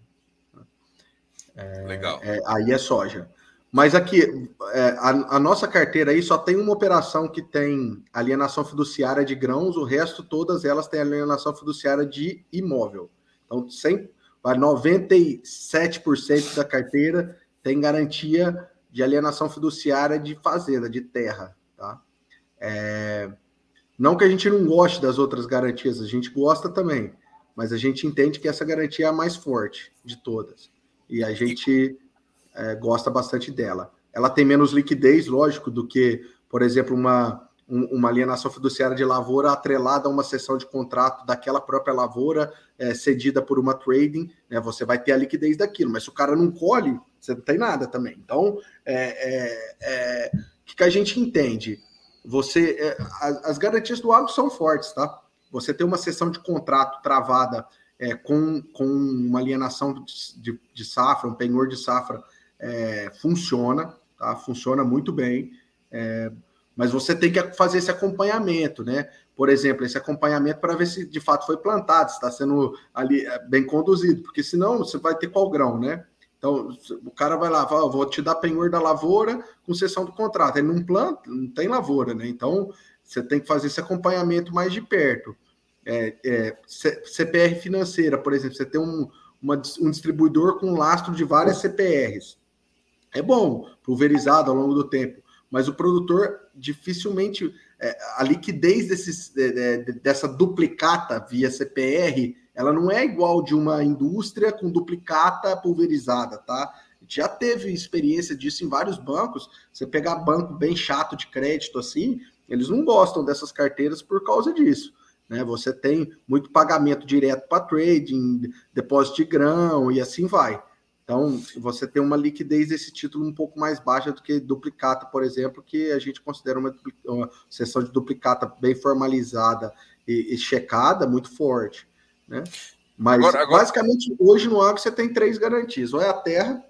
É, Legal. É, aí é soja. Mas aqui, é, a, a, nossa carteira aí só tem uma operação que tem alienação fiduciária de grãos, o resto, todas elas têm alienação fiduciária de imóvel. Então, 100, 97% da carteira tem garantia de alienação fiduciária de fazenda, de terra, tá? É... Não que a gente não goste das outras garantias, a gente gosta também, mas a gente entende que essa garantia é a mais forte de todas e a gente é, gosta bastante dela. Ela tem menos liquidez, lógico, do que, por exemplo, uma, um, uma alienação fiduciária de lavoura atrelada a uma sessão de contrato daquela própria lavoura é, cedida por uma trading, né? Você vai ter a liquidez daquilo, mas se o cara não colhe, você não tem nada também. Então, é, é, é o que, que, a gente entende? Você, é, as, as, garantias do agro são fortes, tá? Você tem uma sessão de contrato travada é, com, com uma alienação de, de, safra, um penhor de safra, é, funciona, tá? Funciona muito bem. É, mas você tem que fazer esse acompanhamento, né? Por exemplo, esse acompanhamento para ver se de fato foi plantado, se está sendo ali bem conduzido, porque senão você vai ter qual grão, né? Então, o cara vai lá, fala, vou te dar penhor da lavoura com sessão do contrato. Ele não planta, não tem lavoura, né? Então, você tem que fazer esse acompanhamento mais de perto. É, é, CPR financeira, por exemplo, você tem um, uma, um distribuidor com lastro de várias CPRs. É bom, pulverizado ao longo do tempo, mas o produtor dificilmente. É, a liquidez desses, dessa duplicata via CPR ela não é igual de uma indústria com duplicata pulverizada, tá? Já teve experiência disso em vários bancos. Você pegar banco bem chato de crédito assim, eles não gostam dessas carteiras por causa disso. Né? Você tem muito pagamento direto para trading, depósito de grão e assim vai. Então, você tem uma liquidez desse título um pouco mais baixa do que duplicata, por exemplo, que a gente considera uma, uma sessão de duplicata bem formalizada e, e checada, muito forte. Né? Mas, agora, agora... basicamente, hoje no agro você tem três garantias: ou é a terra,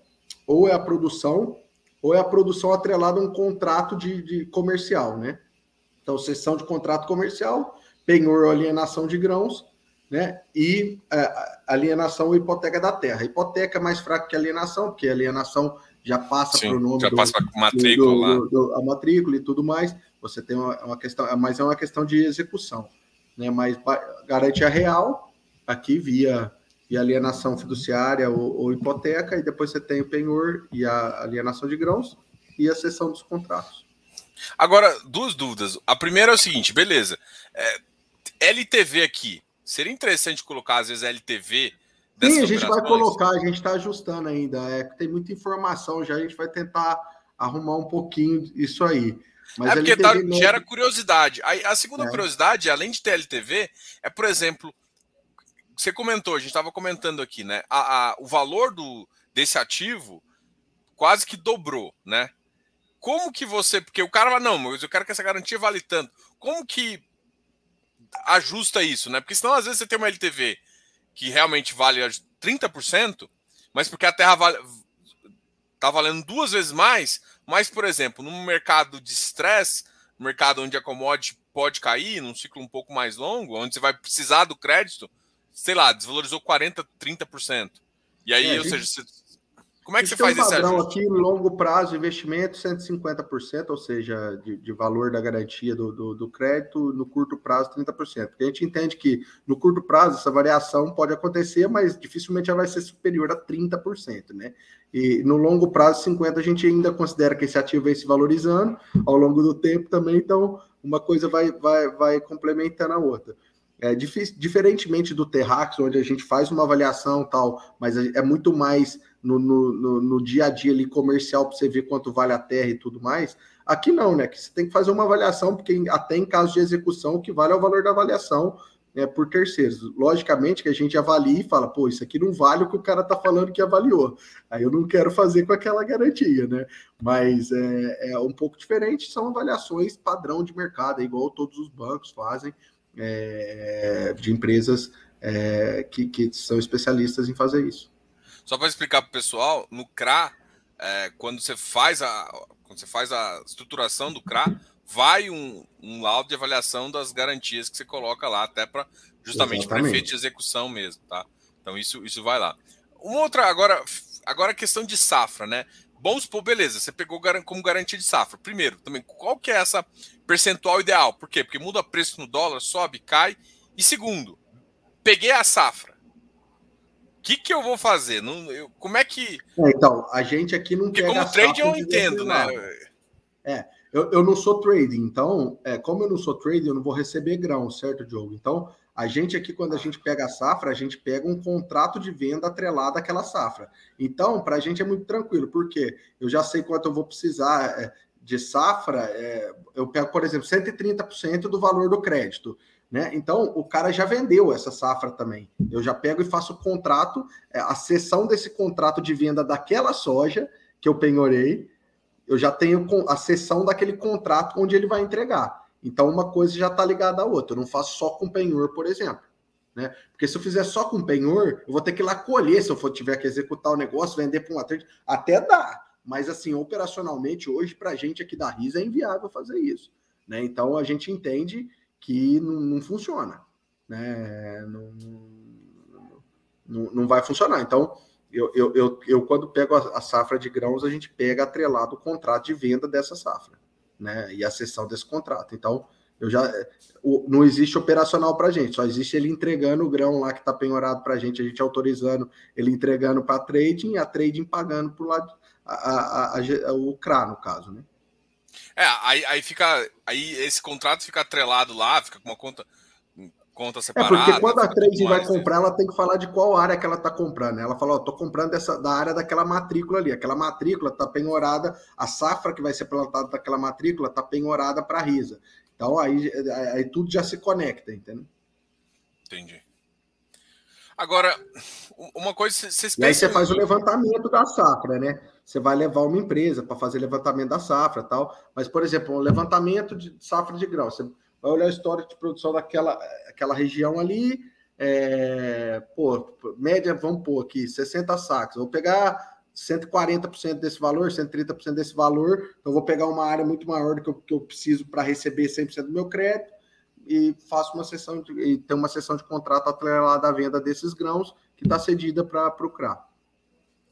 ou é a produção, ou é a produção atrelada a um contrato de, de comercial, né? Então, sessão de contrato comercial, penhor ou alienação de grãos, né? E é, alienação ou hipoteca da terra. A hipoteca é mais fraca que a alienação, porque a alienação já passa para o nome já do, passa para matrícula, do, do, a matrícula e tudo mais. Você tem uma, uma, questão, mas é uma questão de execução, né? Mas garantia real aqui via, via alienação fiduciária ou, ou, hipoteca, e depois você tem o penhor e a alienação de grãos e a cessão dos contratos. Agora, duas dúvidas. A primeira é o seguinte, beleza. É, LTV aqui, seria interessante colocar, às vezes, LTV. Sim, a gente vai colocar, a gente está ajustando ainda. É, tem muita informação já, a gente vai tentar arrumar um pouquinho isso aí. Mas é porque tá, gera curiosidade. A, a segunda é. curiosidade, além de ter LTV, é, por exemplo, você comentou, a gente estava comentando aqui, né? A, a, o valor do, desse ativo quase que dobrou, né? Como que você. Porque o cara fala, não, mas eu quero que essa garantia vale tanto. Como que ajusta isso, né? Porque senão, às vezes, você tem uma LTV que realmente vale 30%, mas porque a terra vale, tá valendo duas vezes mais, mas, por exemplo, num mercado de estresse, mercado onde a commodity pode cair, num ciclo um pouco mais longo, onde você vai precisar do crédito, sei lá, desvalorizou 40%, 30%. E aí, é, ou seja, você, como é que você faz um esse padrão ajuste? aqui, longo prazo, investimento 150%, ou seja, de, de valor da garantia do, do, do, crédito, no curto prazo 30%. Porque a gente entende que no curto prazo essa variação pode acontecer, mas dificilmente ela vai ser superior a 30%, né? E no longo prazo, 50% a gente ainda considera que esse ativo vem se valorizando ao longo do tempo também, então uma coisa vai, vai, vai complementando a outra. É, diferentemente do Terrax, onde a gente faz uma avaliação tal, mas é muito mais no, no, no, dia a dia ali comercial para você ver quanto vale a terra e tudo mais. Aqui não, né? Que você tem que fazer uma avaliação, porque até em caso de execução, o que vale é o valor da avaliação né, por terceiros. Logicamente que a gente avalia e fala, pô, isso aqui não vale o que o cara tá falando que avaliou. Aí eu não quero fazer com aquela garantia, né? Mas é, é um pouco diferente, são avaliações padrão de mercado, é igual todos os bancos fazem é, de empresas é, que, que, são especialistas em fazer isso. Só para explicar para o pessoal, no CRA, é, quando você faz a quando você faz a estruturação do CRA, vai um, um laudo de avaliação das garantias que você coloca lá, até para justamente para efeito de execução mesmo, tá? Então isso, isso vai lá. Uma outra, agora, agora a questão de safra, né? Vamos supor, beleza, você pegou como garantia de safra. Primeiro, também, qual que é essa percentual ideal? Por quê? Porque muda preço no dólar, sobe, cai. E segundo, peguei a safra. O que, que eu vou fazer? Não, eu, como é que. É, então, a gente aqui não Porque como trade eu entendo, né? É, eu, eu não sou trading, então, é, como eu não sou trading, eu não vou receber grão, certo, Diogo? Então, a gente aqui, quando a gente pega a safra, a gente pega um contrato de venda atrelado àquela safra. Então, para a gente é muito tranquilo, porque eu já sei quanto eu vou precisar é, de safra. É, eu pego, por exemplo, 130% do valor do crédito. Né? Então, o cara já vendeu essa safra também. Eu já pego e faço o contrato, é, a sessão desse contrato de venda daquela soja que eu penhorei, eu já tenho a sessão daquele contrato onde ele vai entregar. Então, uma coisa já está ligada à outra. Eu não faço só com penhor, por exemplo. Né? Porque se eu fizer só com penhor, eu vou ter que ir lá colher se eu for tiver que executar o negócio, vender para um atleta. Até dá. Mas, assim, operacionalmente, hoje, para a gente aqui da RISA, é inviável fazer isso. Né? Então, a gente entende que não, não funciona. Né? Não, não, não, vai funcionar. Então, eu, eu, eu, eu quando pego a, a safra de grãos, a gente pega atrelado o contrato de venda dessa safra né? E a cessão desse contrato. Então, eu já o, não existe operacional para gente, só existe ele entregando o grão lá que está penhorado para a gente, a gente autorizando ele entregando para trading e a trading pagando por lado a, a, a, o CRA, no caso, né? É, aí, aí fica. Aí esse contrato fica atrelado lá, fica com uma conta conta separada. É porque quando a trade vai comprar, ela tem que falar de qual área que ela está comprando. Ela fala, ó, tô comprando essa, da área daquela matrícula ali. Aquela matrícula está penhorada, a safra que vai ser plantada daquela matrícula está penhorada para a risa. Então aí, aí tudo já se conecta, entendeu? Entendi. Agora, uma coisa, vocês E aí você faz o levantamento da safra, né? Você vai levar uma empresa para fazer levantamento da safra tal. Mas, por exemplo, um levantamento de safra de grão. Você vai olhar a história de produção daquela aquela região ali. É, pô, média, vamos pôr aqui, 60 sacos. Vou pegar 140% desse valor, 130% desse valor. Então, vou pegar uma área muito maior do que eu, que eu preciso para receber 100% do meu crédito e faço uma sessão de, e tem uma sessão de contrato atrelada à venda desses grãos que está cedida para o CRA.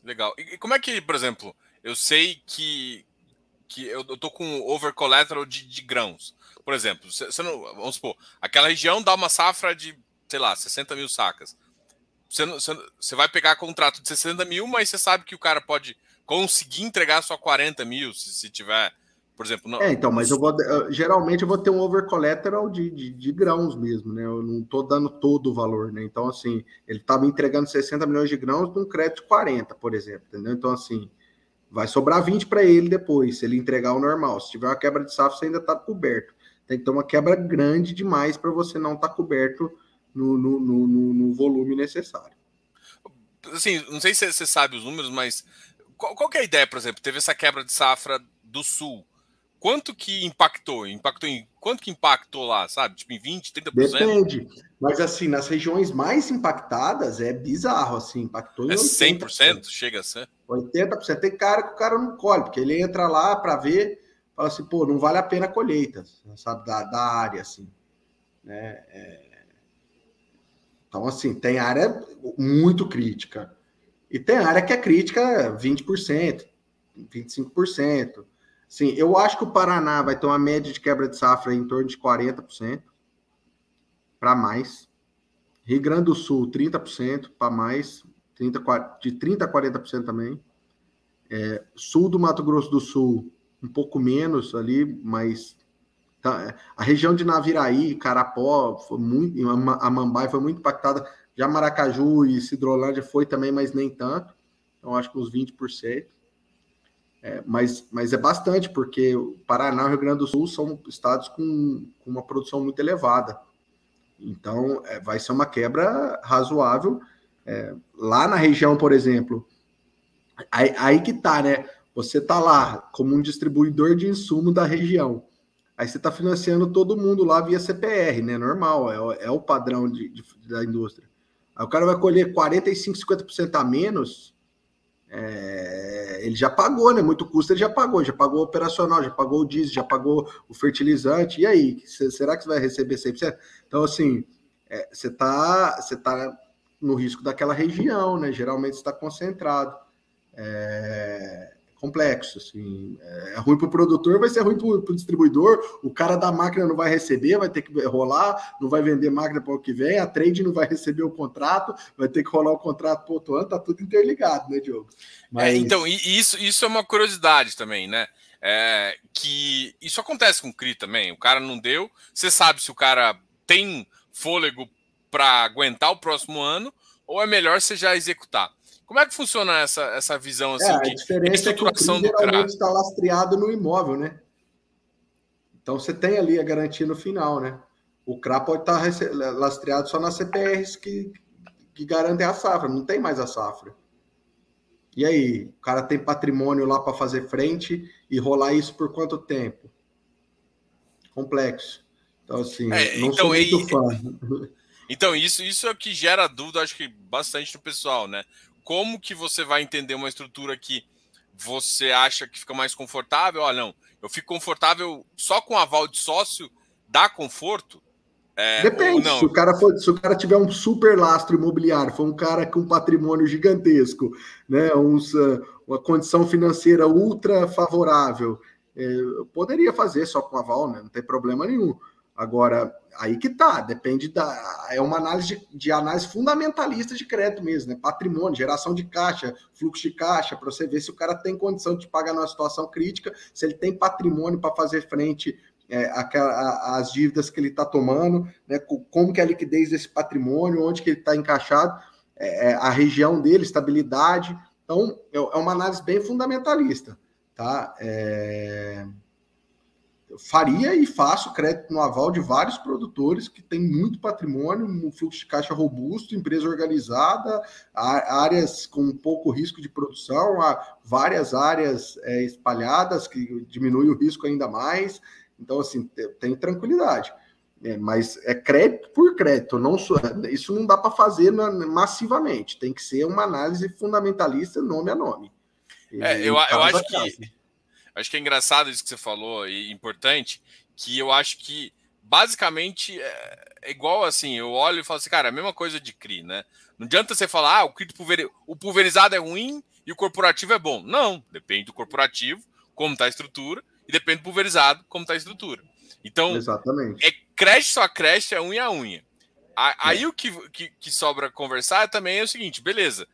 Legal. E, como é que, por exemplo, eu sei que, que eu, tô com over collateral de, de grãos? Por exemplo, você não, vamos supor, aquela região dá uma safra de, sei lá, 60 mil sacas. Você, você, você vai pegar contrato de 60 mil, mas você sabe que o cara pode conseguir entregar só 40 mil se, se tiver por exemplo, não... É, então, mas eu vou geralmente eu vou ter um over collateral de, de, de grãos mesmo, né? Eu não estou dando todo o valor, né? Então, assim, ele está me entregando 60 milhões de grãos num crédito de 40, por exemplo, entendeu? Então, assim, vai sobrar 20 para ele depois, se ele entregar o normal. Se tiver uma quebra de safra, você ainda está coberto. Tem que ter uma quebra grande demais para você não estar tá coberto no, no, no, no, volume necessário. Assim, não sei se você sabe os números, mas qual, qual é a ideia, por exemplo? Teve essa quebra de safra do sul quanto que impactou? Impactou em quanto que impactou lá, sabe? Tipo em 20, 30%? Depende. Mas assim, nas regiões mais impactadas é bizarro, assim, impactou em é 100%, chega a ser. 80%. Tem cara que o cara não colhe, porque ele entra lá para ver, fala assim, pô, não vale a pena a colheita, sabe, da, da área, assim. Né? É... Então, assim, tem área muito crítica. E tem área que é crítica 20%, 25%. Sim, eu acho que o Paraná vai ter uma média de quebra de safra em torno de 40% para mais. Rio Grande do Sul, 30% para mais, 30, de 30% a 40% também. É, sul do Mato Grosso do Sul, um pouco menos ali, mas tá, a região de Naviraí, Carapó, foi muito, a Mambai foi muito impactada. Já Maracaju e Cidrolândia foi também, mas nem tanto. Então, acho que uns 20%. É, mas, mas é bastante, porque o Paraná e o Rio Grande do Sul são estados com, com uma produção muito elevada. Então, é, vai ser uma quebra razoável. É, lá na região, por exemplo, aí, aí que tá, né? Você tá lá como um distribuidor de insumo da região. Aí você está financiando todo mundo lá via CPR, né? Normal, é, é o padrão de, de, da indústria. Aí o cara vai colher 45, 50% a menos ele já pagou, né? Muito custo ele já pagou, já pagou o operacional, já pagou o diesel, já pagou o fertilizante. E aí, será que você vai receber 100%? Então, assim, é, você está você tá no risco daquela região, né? Geralmente está concentrado. É, complexo. Assim, é ruim para o produtor, vai ser ruim para o distribuidor. O cara da máquina não vai receber, vai ter que rolar, não vai vender máquina para o que vem. A trade não vai receber o contrato, vai ter que rolar o contrato para outro ano. Tá tudo interligado, né, Diogo? É, Mas... É, então, isso, isso é uma curiosidade também, né? É, que isso acontece com o CRI também. O cara não deu, você sabe se o cara tem fôlego para aguentar o próximo ano ou é melhor você já executar. Como é que funciona essa, essa visão assim? É, a diferença é que o CRI geralmente está lastreado no imóvel, né? Então você tem ali a garantia no final, né? O CRA pode estar tá lastreado só nas CPRs que, que garantem a safra, não tem mais a safra. E aí, o cara tem patrimônio lá para fazer frente e rolar isso por quanto tempo? Complexo. Então, assim, é, não então, sou muito e, fã. Então, isso, isso é o que gera dúvida, acho que bastante no pessoal, né? Como que você vai entender uma estrutura que você acha que fica mais confortável? Olha, não, eu fico confortável só com aval de sócio, dá conforto? É, Depende. Se o, cara for, se o cara tiver um super lastro imobiliário, for um cara com patrimônio gigantesco, né, uns, uma condição financeira ultra favorável, é, eu poderia fazer só com aval, né, não tem problema nenhum. Agora, aí que tá, depende da. É uma análise de, de, análise fundamentalista de crédito mesmo, né? Patrimônio, geração de caixa, fluxo de caixa, para você ver se o cara tem condição de pagar numa situação crítica, se ele tem patrimônio para fazer frente é, às dívidas que ele está tomando, né? Como que é a liquidez desse patrimônio, onde que ele está encaixado, é, é, a região dele, estabilidade. Então, é, é uma análise bem fundamentalista, tá? É faria e faço crédito no aval de vários produtores que têm muito patrimônio, um fluxo de caixa robusto, empresa organizada, áreas com pouco risco de produção, várias áreas é, espalhadas que diminui o risco ainda mais. Então, assim, tem tranquilidade. É, mas é crédito por crédito, não isso não dá para fazer massivamente. Tem que ser uma análise fundamentalista nome a nome. É, eu, eu acho que acho que é engraçado isso que você falou e importante, que eu acho que basicamente é, é igual assim, eu olho e falo assim, cara, a mesma coisa de CRI, né? Não adianta você falar, ah, o CRI o pulverizado é ruim e o corporativo é bom. Não, depende do corporativo, como está a estrutura, e depende do pulverizado, como está a estrutura. Então, Exatamente. é crédito a crédito, é unha a unha. Aí é. o que, que, que, sobra conversar também é o seguinte, beleza.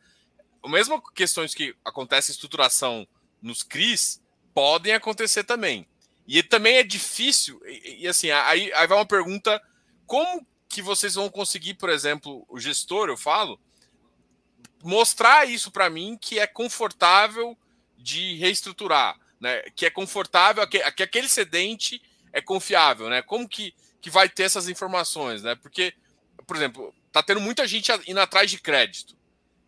As mesmas questões que acontecem em estruturação nos CRIs podem acontecer também. E também é difícil, e, e assim, aí, aí vai uma pergunta: como que vocês vão conseguir, por exemplo, o gestor, eu falo, mostrar isso para mim que é confortável de reestruturar, né? Que é confortável, que, que aquele cedente é confiável, né? Como que, que vai ter essas informações, né? Porque, por exemplo, tá tendo muita gente indo atrás de crédito.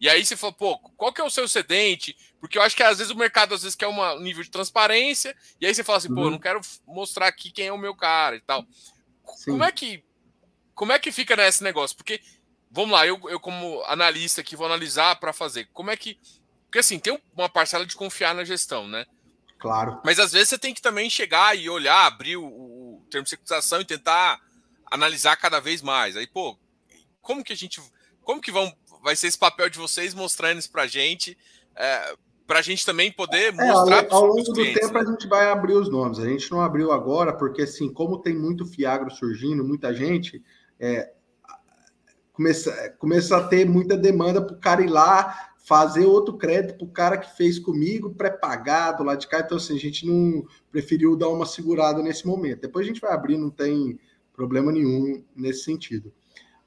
E aí você fala, pô, qual que é o seu excedente? Porque eu acho que às vezes o mercado às vezes quer um nível de transparência, e aí você fala assim, uhum. pô, eu uhum. não quero mostrar aqui quem é o meu cara e tal. Sim. Como é que como é que fica nesse negócio? Porque vamos lá, eu, eu como analista aqui vou analisar para fazer. Como é que porque assim, tem uma parcela de confiar na gestão, né? Claro. Mas às vezes você tem que também chegar e olhar, abrir o, o termo de securitização e tentar analisar cada vez mais. Aí, pô, como que a gente. Como que vão, vai ser esse papel de vocês mostrando isso pra gente? É, para a gente também poder é, mostrar ao, ao longo do tempo né? a gente vai abrir os nomes. A gente não abriu agora porque assim, como tem muito fiagro surgindo, muita gente é, começa, começa a ter muita demanda para o cara ir lá fazer outro crédito para o cara que fez comigo, pré-pagado lá de cá. Então, assim, a gente não preferiu dar uma segurada nesse momento. Depois a gente vai abrir, não tem problema nenhum nesse sentido.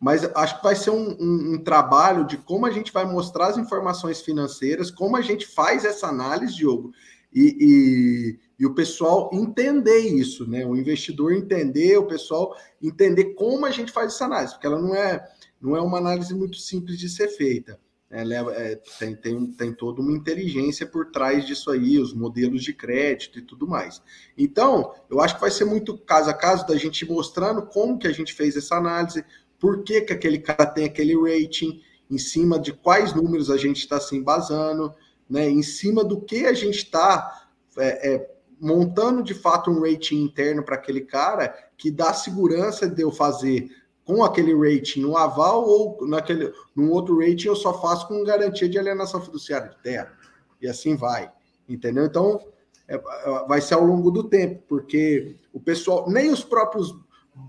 Mas acho que vai ser um, um, um trabalho de como a gente vai mostrar as informações financeiras, como a gente faz essa análise, Diogo, e, e, e, o pessoal entender isso, né? O investidor entender, o pessoal entender como a gente faz essa análise, porque ela não é, não é uma análise muito simples de ser feita. Ela é, é, tem, tem, tem toda uma inteligência por trás disso aí, os modelos de crédito e tudo mais. Então, eu acho que vai ser muito caso a caso da gente mostrando como que a gente fez essa análise, por que, que aquele cara tem aquele rating, em cima de quais números a gente está se embasando, né, em cima do que a gente está é, é, montando de fato um rating interno para aquele cara que dá segurança de eu fazer com aquele rating no aval ou naquele, num outro rating eu só faço com garantia de alienação fiduciária de terra. E assim vai. Entendeu? Então, é, é vai ser ao longo do tempo, porque o pessoal, nem os próprios,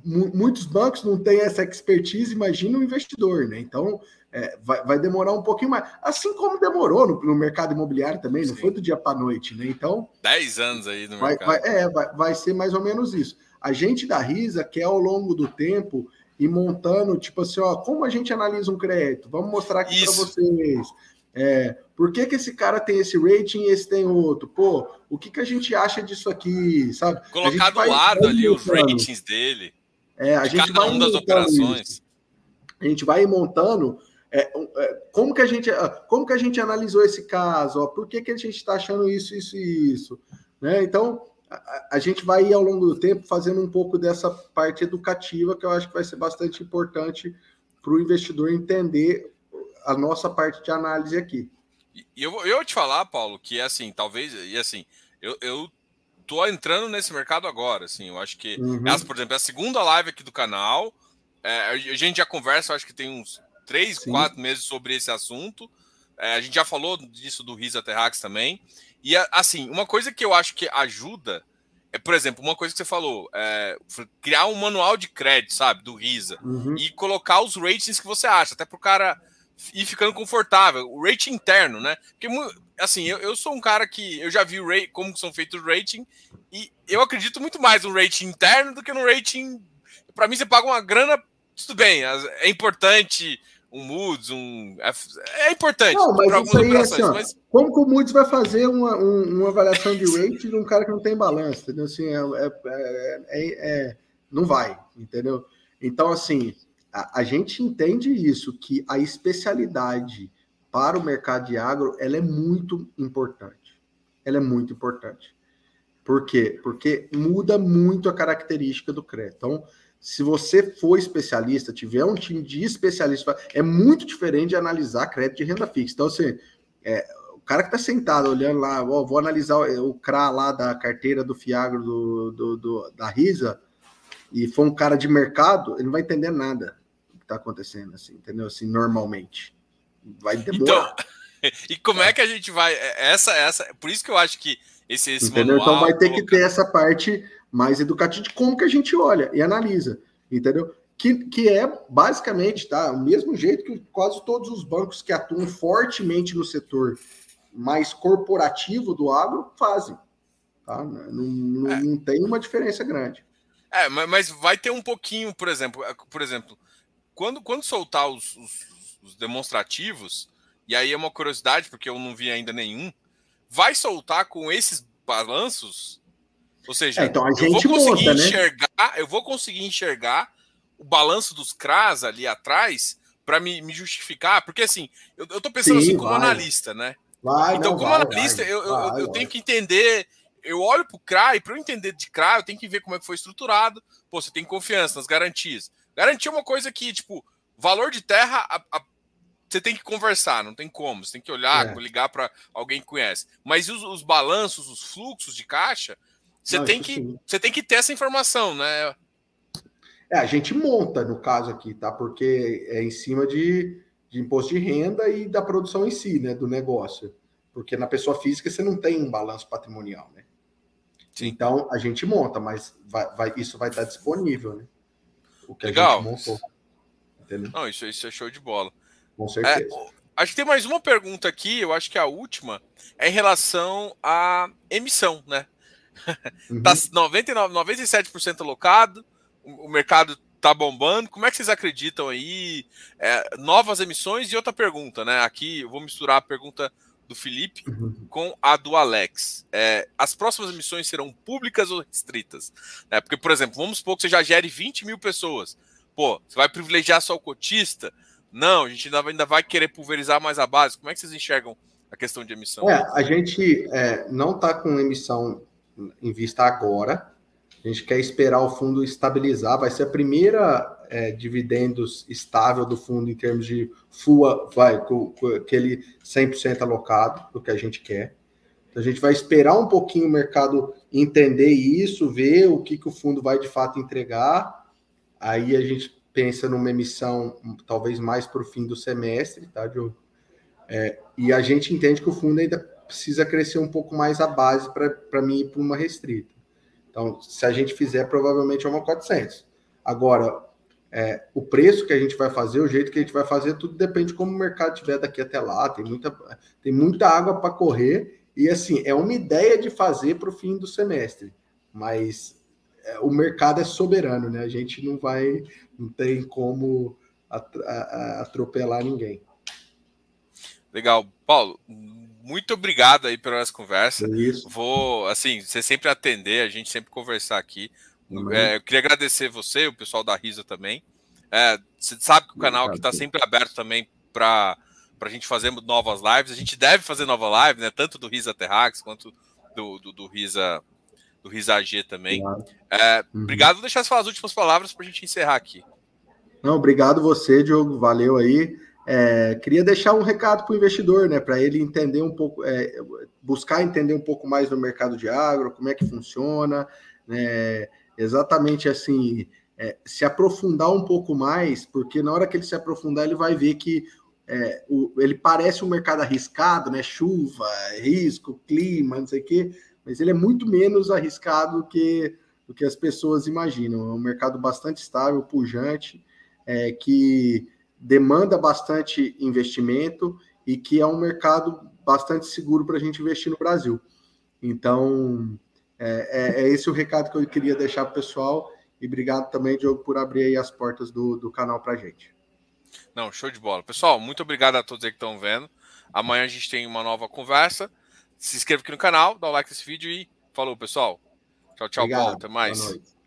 muitos bancos não têm essa expertise, imagina o investidor, né? Então, é, vai, vai, demorar um pouquinho mais. Assim como demorou no, no mercado imobiliário também, Sim. não foi do dia para noite, né? Então. 10 anos aí no vai, mercado. Vai, é, vai, vai ser mais ou menos isso. A gente da Risa quer ao longo do tempo e montando, tipo assim, ó, como a gente analisa um crédito? Vamos mostrar aqui para vocês. É, por que, que esse cara tem esse rating e esse tem outro? Pô, o que, que a gente acha disso aqui, sabe? Colocar do lado ali os ratings dele. É, a gente vai um das operações. Isso. A gente vai montando é, é, como que a gente como que a gente analisou esse caso? Ó, por que, que a gente está achando isso, isso e isso? Né? Então, a, gente vai ao longo do tempo fazendo um pouco dessa parte educativa que eu acho que vai ser bastante importante para o investidor entender a nossa parte de análise aqui. E eu, eu vou te falar, Paulo, que assim, talvez, e assim, eu, eu tô entrando nesse mercado agora, assim, eu acho que, uhum. essa, por exemplo, é a segunda live aqui do canal, é, a gente já conversa, acho que tem uns três, Sim. quatro meses sobre esse assunto, é, a gente já falou disso do Risa Terrax também, e assim, uma coisa que eu acho que ajuda é, por exemplo, uma coisa que você falou, é, criar um manual de crédito, sabe, do Risa, uhum. e colocar os ratings que você acha, até para o cara ir ficando confortável, o rating interno, né? Porque, assim, eu, eu sou um cara que eu já vi o rate, como são feitos os rating, e eu acredito muito mais no rating interno do que no rating. Para mim, você paga uma grana, tudo bem, é importante um Moods, um. É importante não, mas isso aí, assim, ó, mas... Como que o Moods vai fazer uma, um, uma avaliação de rate de um cara que não tem balanço? Entendeu? Assim, é, é, é, é, não vai, entendeu? Então, assim, a, a, gente entende isso, que a especialidade para o mercado de agro ela é muito importante. Ela é muito importante. Por quê? Porque muda muito a característica do crédito. Então, se você for especialista, tiver um time de especialista, é muito diferente de analisar crédito de renda fixa. Então, assim, é, o cara que está sentado olhando lá, ó, vou analisar o, o CRA lá da carteira do Fiagro do, do, do, da Risa, e for um cara de mercado, ele não vai entender nada está acontecendo, assim, entendeu? Assim, normalmente. Vai demorar. Então, e como é que a gente vai. É, essa, essa. Por isso que eu acho que esse, esse entendeu? Manual, então vai ter colocar... que ter essa parte mais educativo de como que a gente olha e analisa, entendeu? Que, que é basicamente tá, o mesmo jeito que quase todos os bancos que atuam fortemente no setor mais corporativo do agro fazem. Tá? Não, não, é. não tem uma diferença grande. É, mas vai ter um pouquinho, por exemplo, é, por exemplo, quando, quando soltar os, os, os demonstrativos, e aí é uma curiosidade, porque eu não vi ainda nenhum, vai soltar com esses balanços ou seja, é, então eu vou conseguir monta, né? enxergar, né? eu vou conseguir enxergar o balanço dos CRAS ali atrás para me, me, justificar, porque assim, eu, eu tô pensando Sim, assim como vai. analista, né? Vai, então, não, como vai, analista, eu, eu, eu tenho que entender. Eu olho para o CRA e para eu entender de CRA, eu tenho que ver como é que foi estruturado. Pô, você tem confiança nas garantias. Garantia é uma coisa que, tipo, valor de terra, a, a, você tem que conversar, não tem como. Você tem que olhar, é. ligar para alguém que conhece. Mas os, os balanços, os fluxos de caixa, você tem que você tem que ter essa informação, né? É, a gente monta no caso aqui, tá? Porque é em cima de, de imposto de renda e da produção em si, né? Do negócio. Porque na pessoa física você não tem um balanço patrimonial, né? Sim. Então a gente monta, mas vai, vai, isso vai estar disponível, né? O que Legal. a gente montou. Entendeu? Não, isso, isso é show de bola. Com certeza. É, acho que tem mais uma pergunta aqui, eu acho que a última é em relação à emissão, né? Uhum. tá 99, 97% alocado, o, o mercado tá bombando. Como é que vocês acreditam aí? É, novas emissões e outra pergunta, né? Aqui eu vou misturar a pergunta do Felipe uhum. com a do Alex. É, as próximas emissões serão públicas ou restritas? É, porque, por exemplo, vamos supor que você já gere 20 mil pessoas. Pô, você vai privilegiar só o cotista? Não, a gente ainda, ainda vai querer pulverizar mais a base. Como é que vocês enxergam a questão de emissão? É, a gente é, não está com emissão em vista agora. A gente quer esperar o fundo estabilizar. Vai ser a primeira é, dividendos estável do fundo em termos de FUA, vai, com, com aquele 100% alocado, do que a gente quer. Então, a gente vai esperar um pouquinho o mercado entender isso, ver o que, que o fundo vai de fato entregar. Aí a gente pensa numa emissão talvez mais para o fim do semestre, tá, Diogo? É, e a gente entende que o fundo ainda precisa crescer um pouco mais a base para mim ir para uma restrita. Então, se a gente fizer, provavelmente é uma 400. Agora, é, o preço que a gente vai fazer, o jeito que a gente vai fazer, tudo depende de como o mercado estiver daqui até lá. Tem muita, tem muita água para correr. E assim, é uma ideia de fazer para o fim do semestre. Mas é, o mercado é soberano, né? A gente não vai, não tem como atropelar ninguém. Legal. Paulo, muito obrigado aí pela nossa conversa. É isso. Vou, assim, você sempre atender, a gente sempre conversar aqui. Uhum. É, eu queria agradecer você, o pessoal da Risa também. É, você sabe que o canal aqui está sempre aberto também para a gente fazer novas lives. A gente deve fazer nova live, né? Tanto do Risa Terrax quanto do, do, do Risa do Risa G também. É, uhum. Obrigado. Vou deixar você falar as últimas palavras para a gente encerrar aqui. Não, obrigado você, Diogo. Valeu aí. É, queria deixar um recado para o investidor, né, para ele entender um pouco, é, buscar entender um pouco mais do mercado de agro, como é que funciona, né, exatamente assim, é, se aprofundar um pouco mais, porque na hora que ele se aprofundar, ele vai ver que é, o, ele parece um mercado arriscado, né, chuva, risco, clima, não sei o quê, mas ele é muito menos arriscado que, do que as pessoas imaginam. É um mercado bastante estável, pujante, é, que demanda bastante investimento e que é um mercado bastante seguro para a gente investir no Brasil. Então, é, é, é, esse o recado que eu queria deixar para o pessoal. E obrigado também, Diogo, por abrir aí as portas do, do canal para gente. Não, show de bola. Pessoal, muito obrigado a todos aí que estão vendo. Amanhã a gente tem uma nova conversa. Se inscreva aqui no canal, dá o like nesse vídeo e falou, pessoal. Tchau, tchau, obrigado. Paulo. Até mais.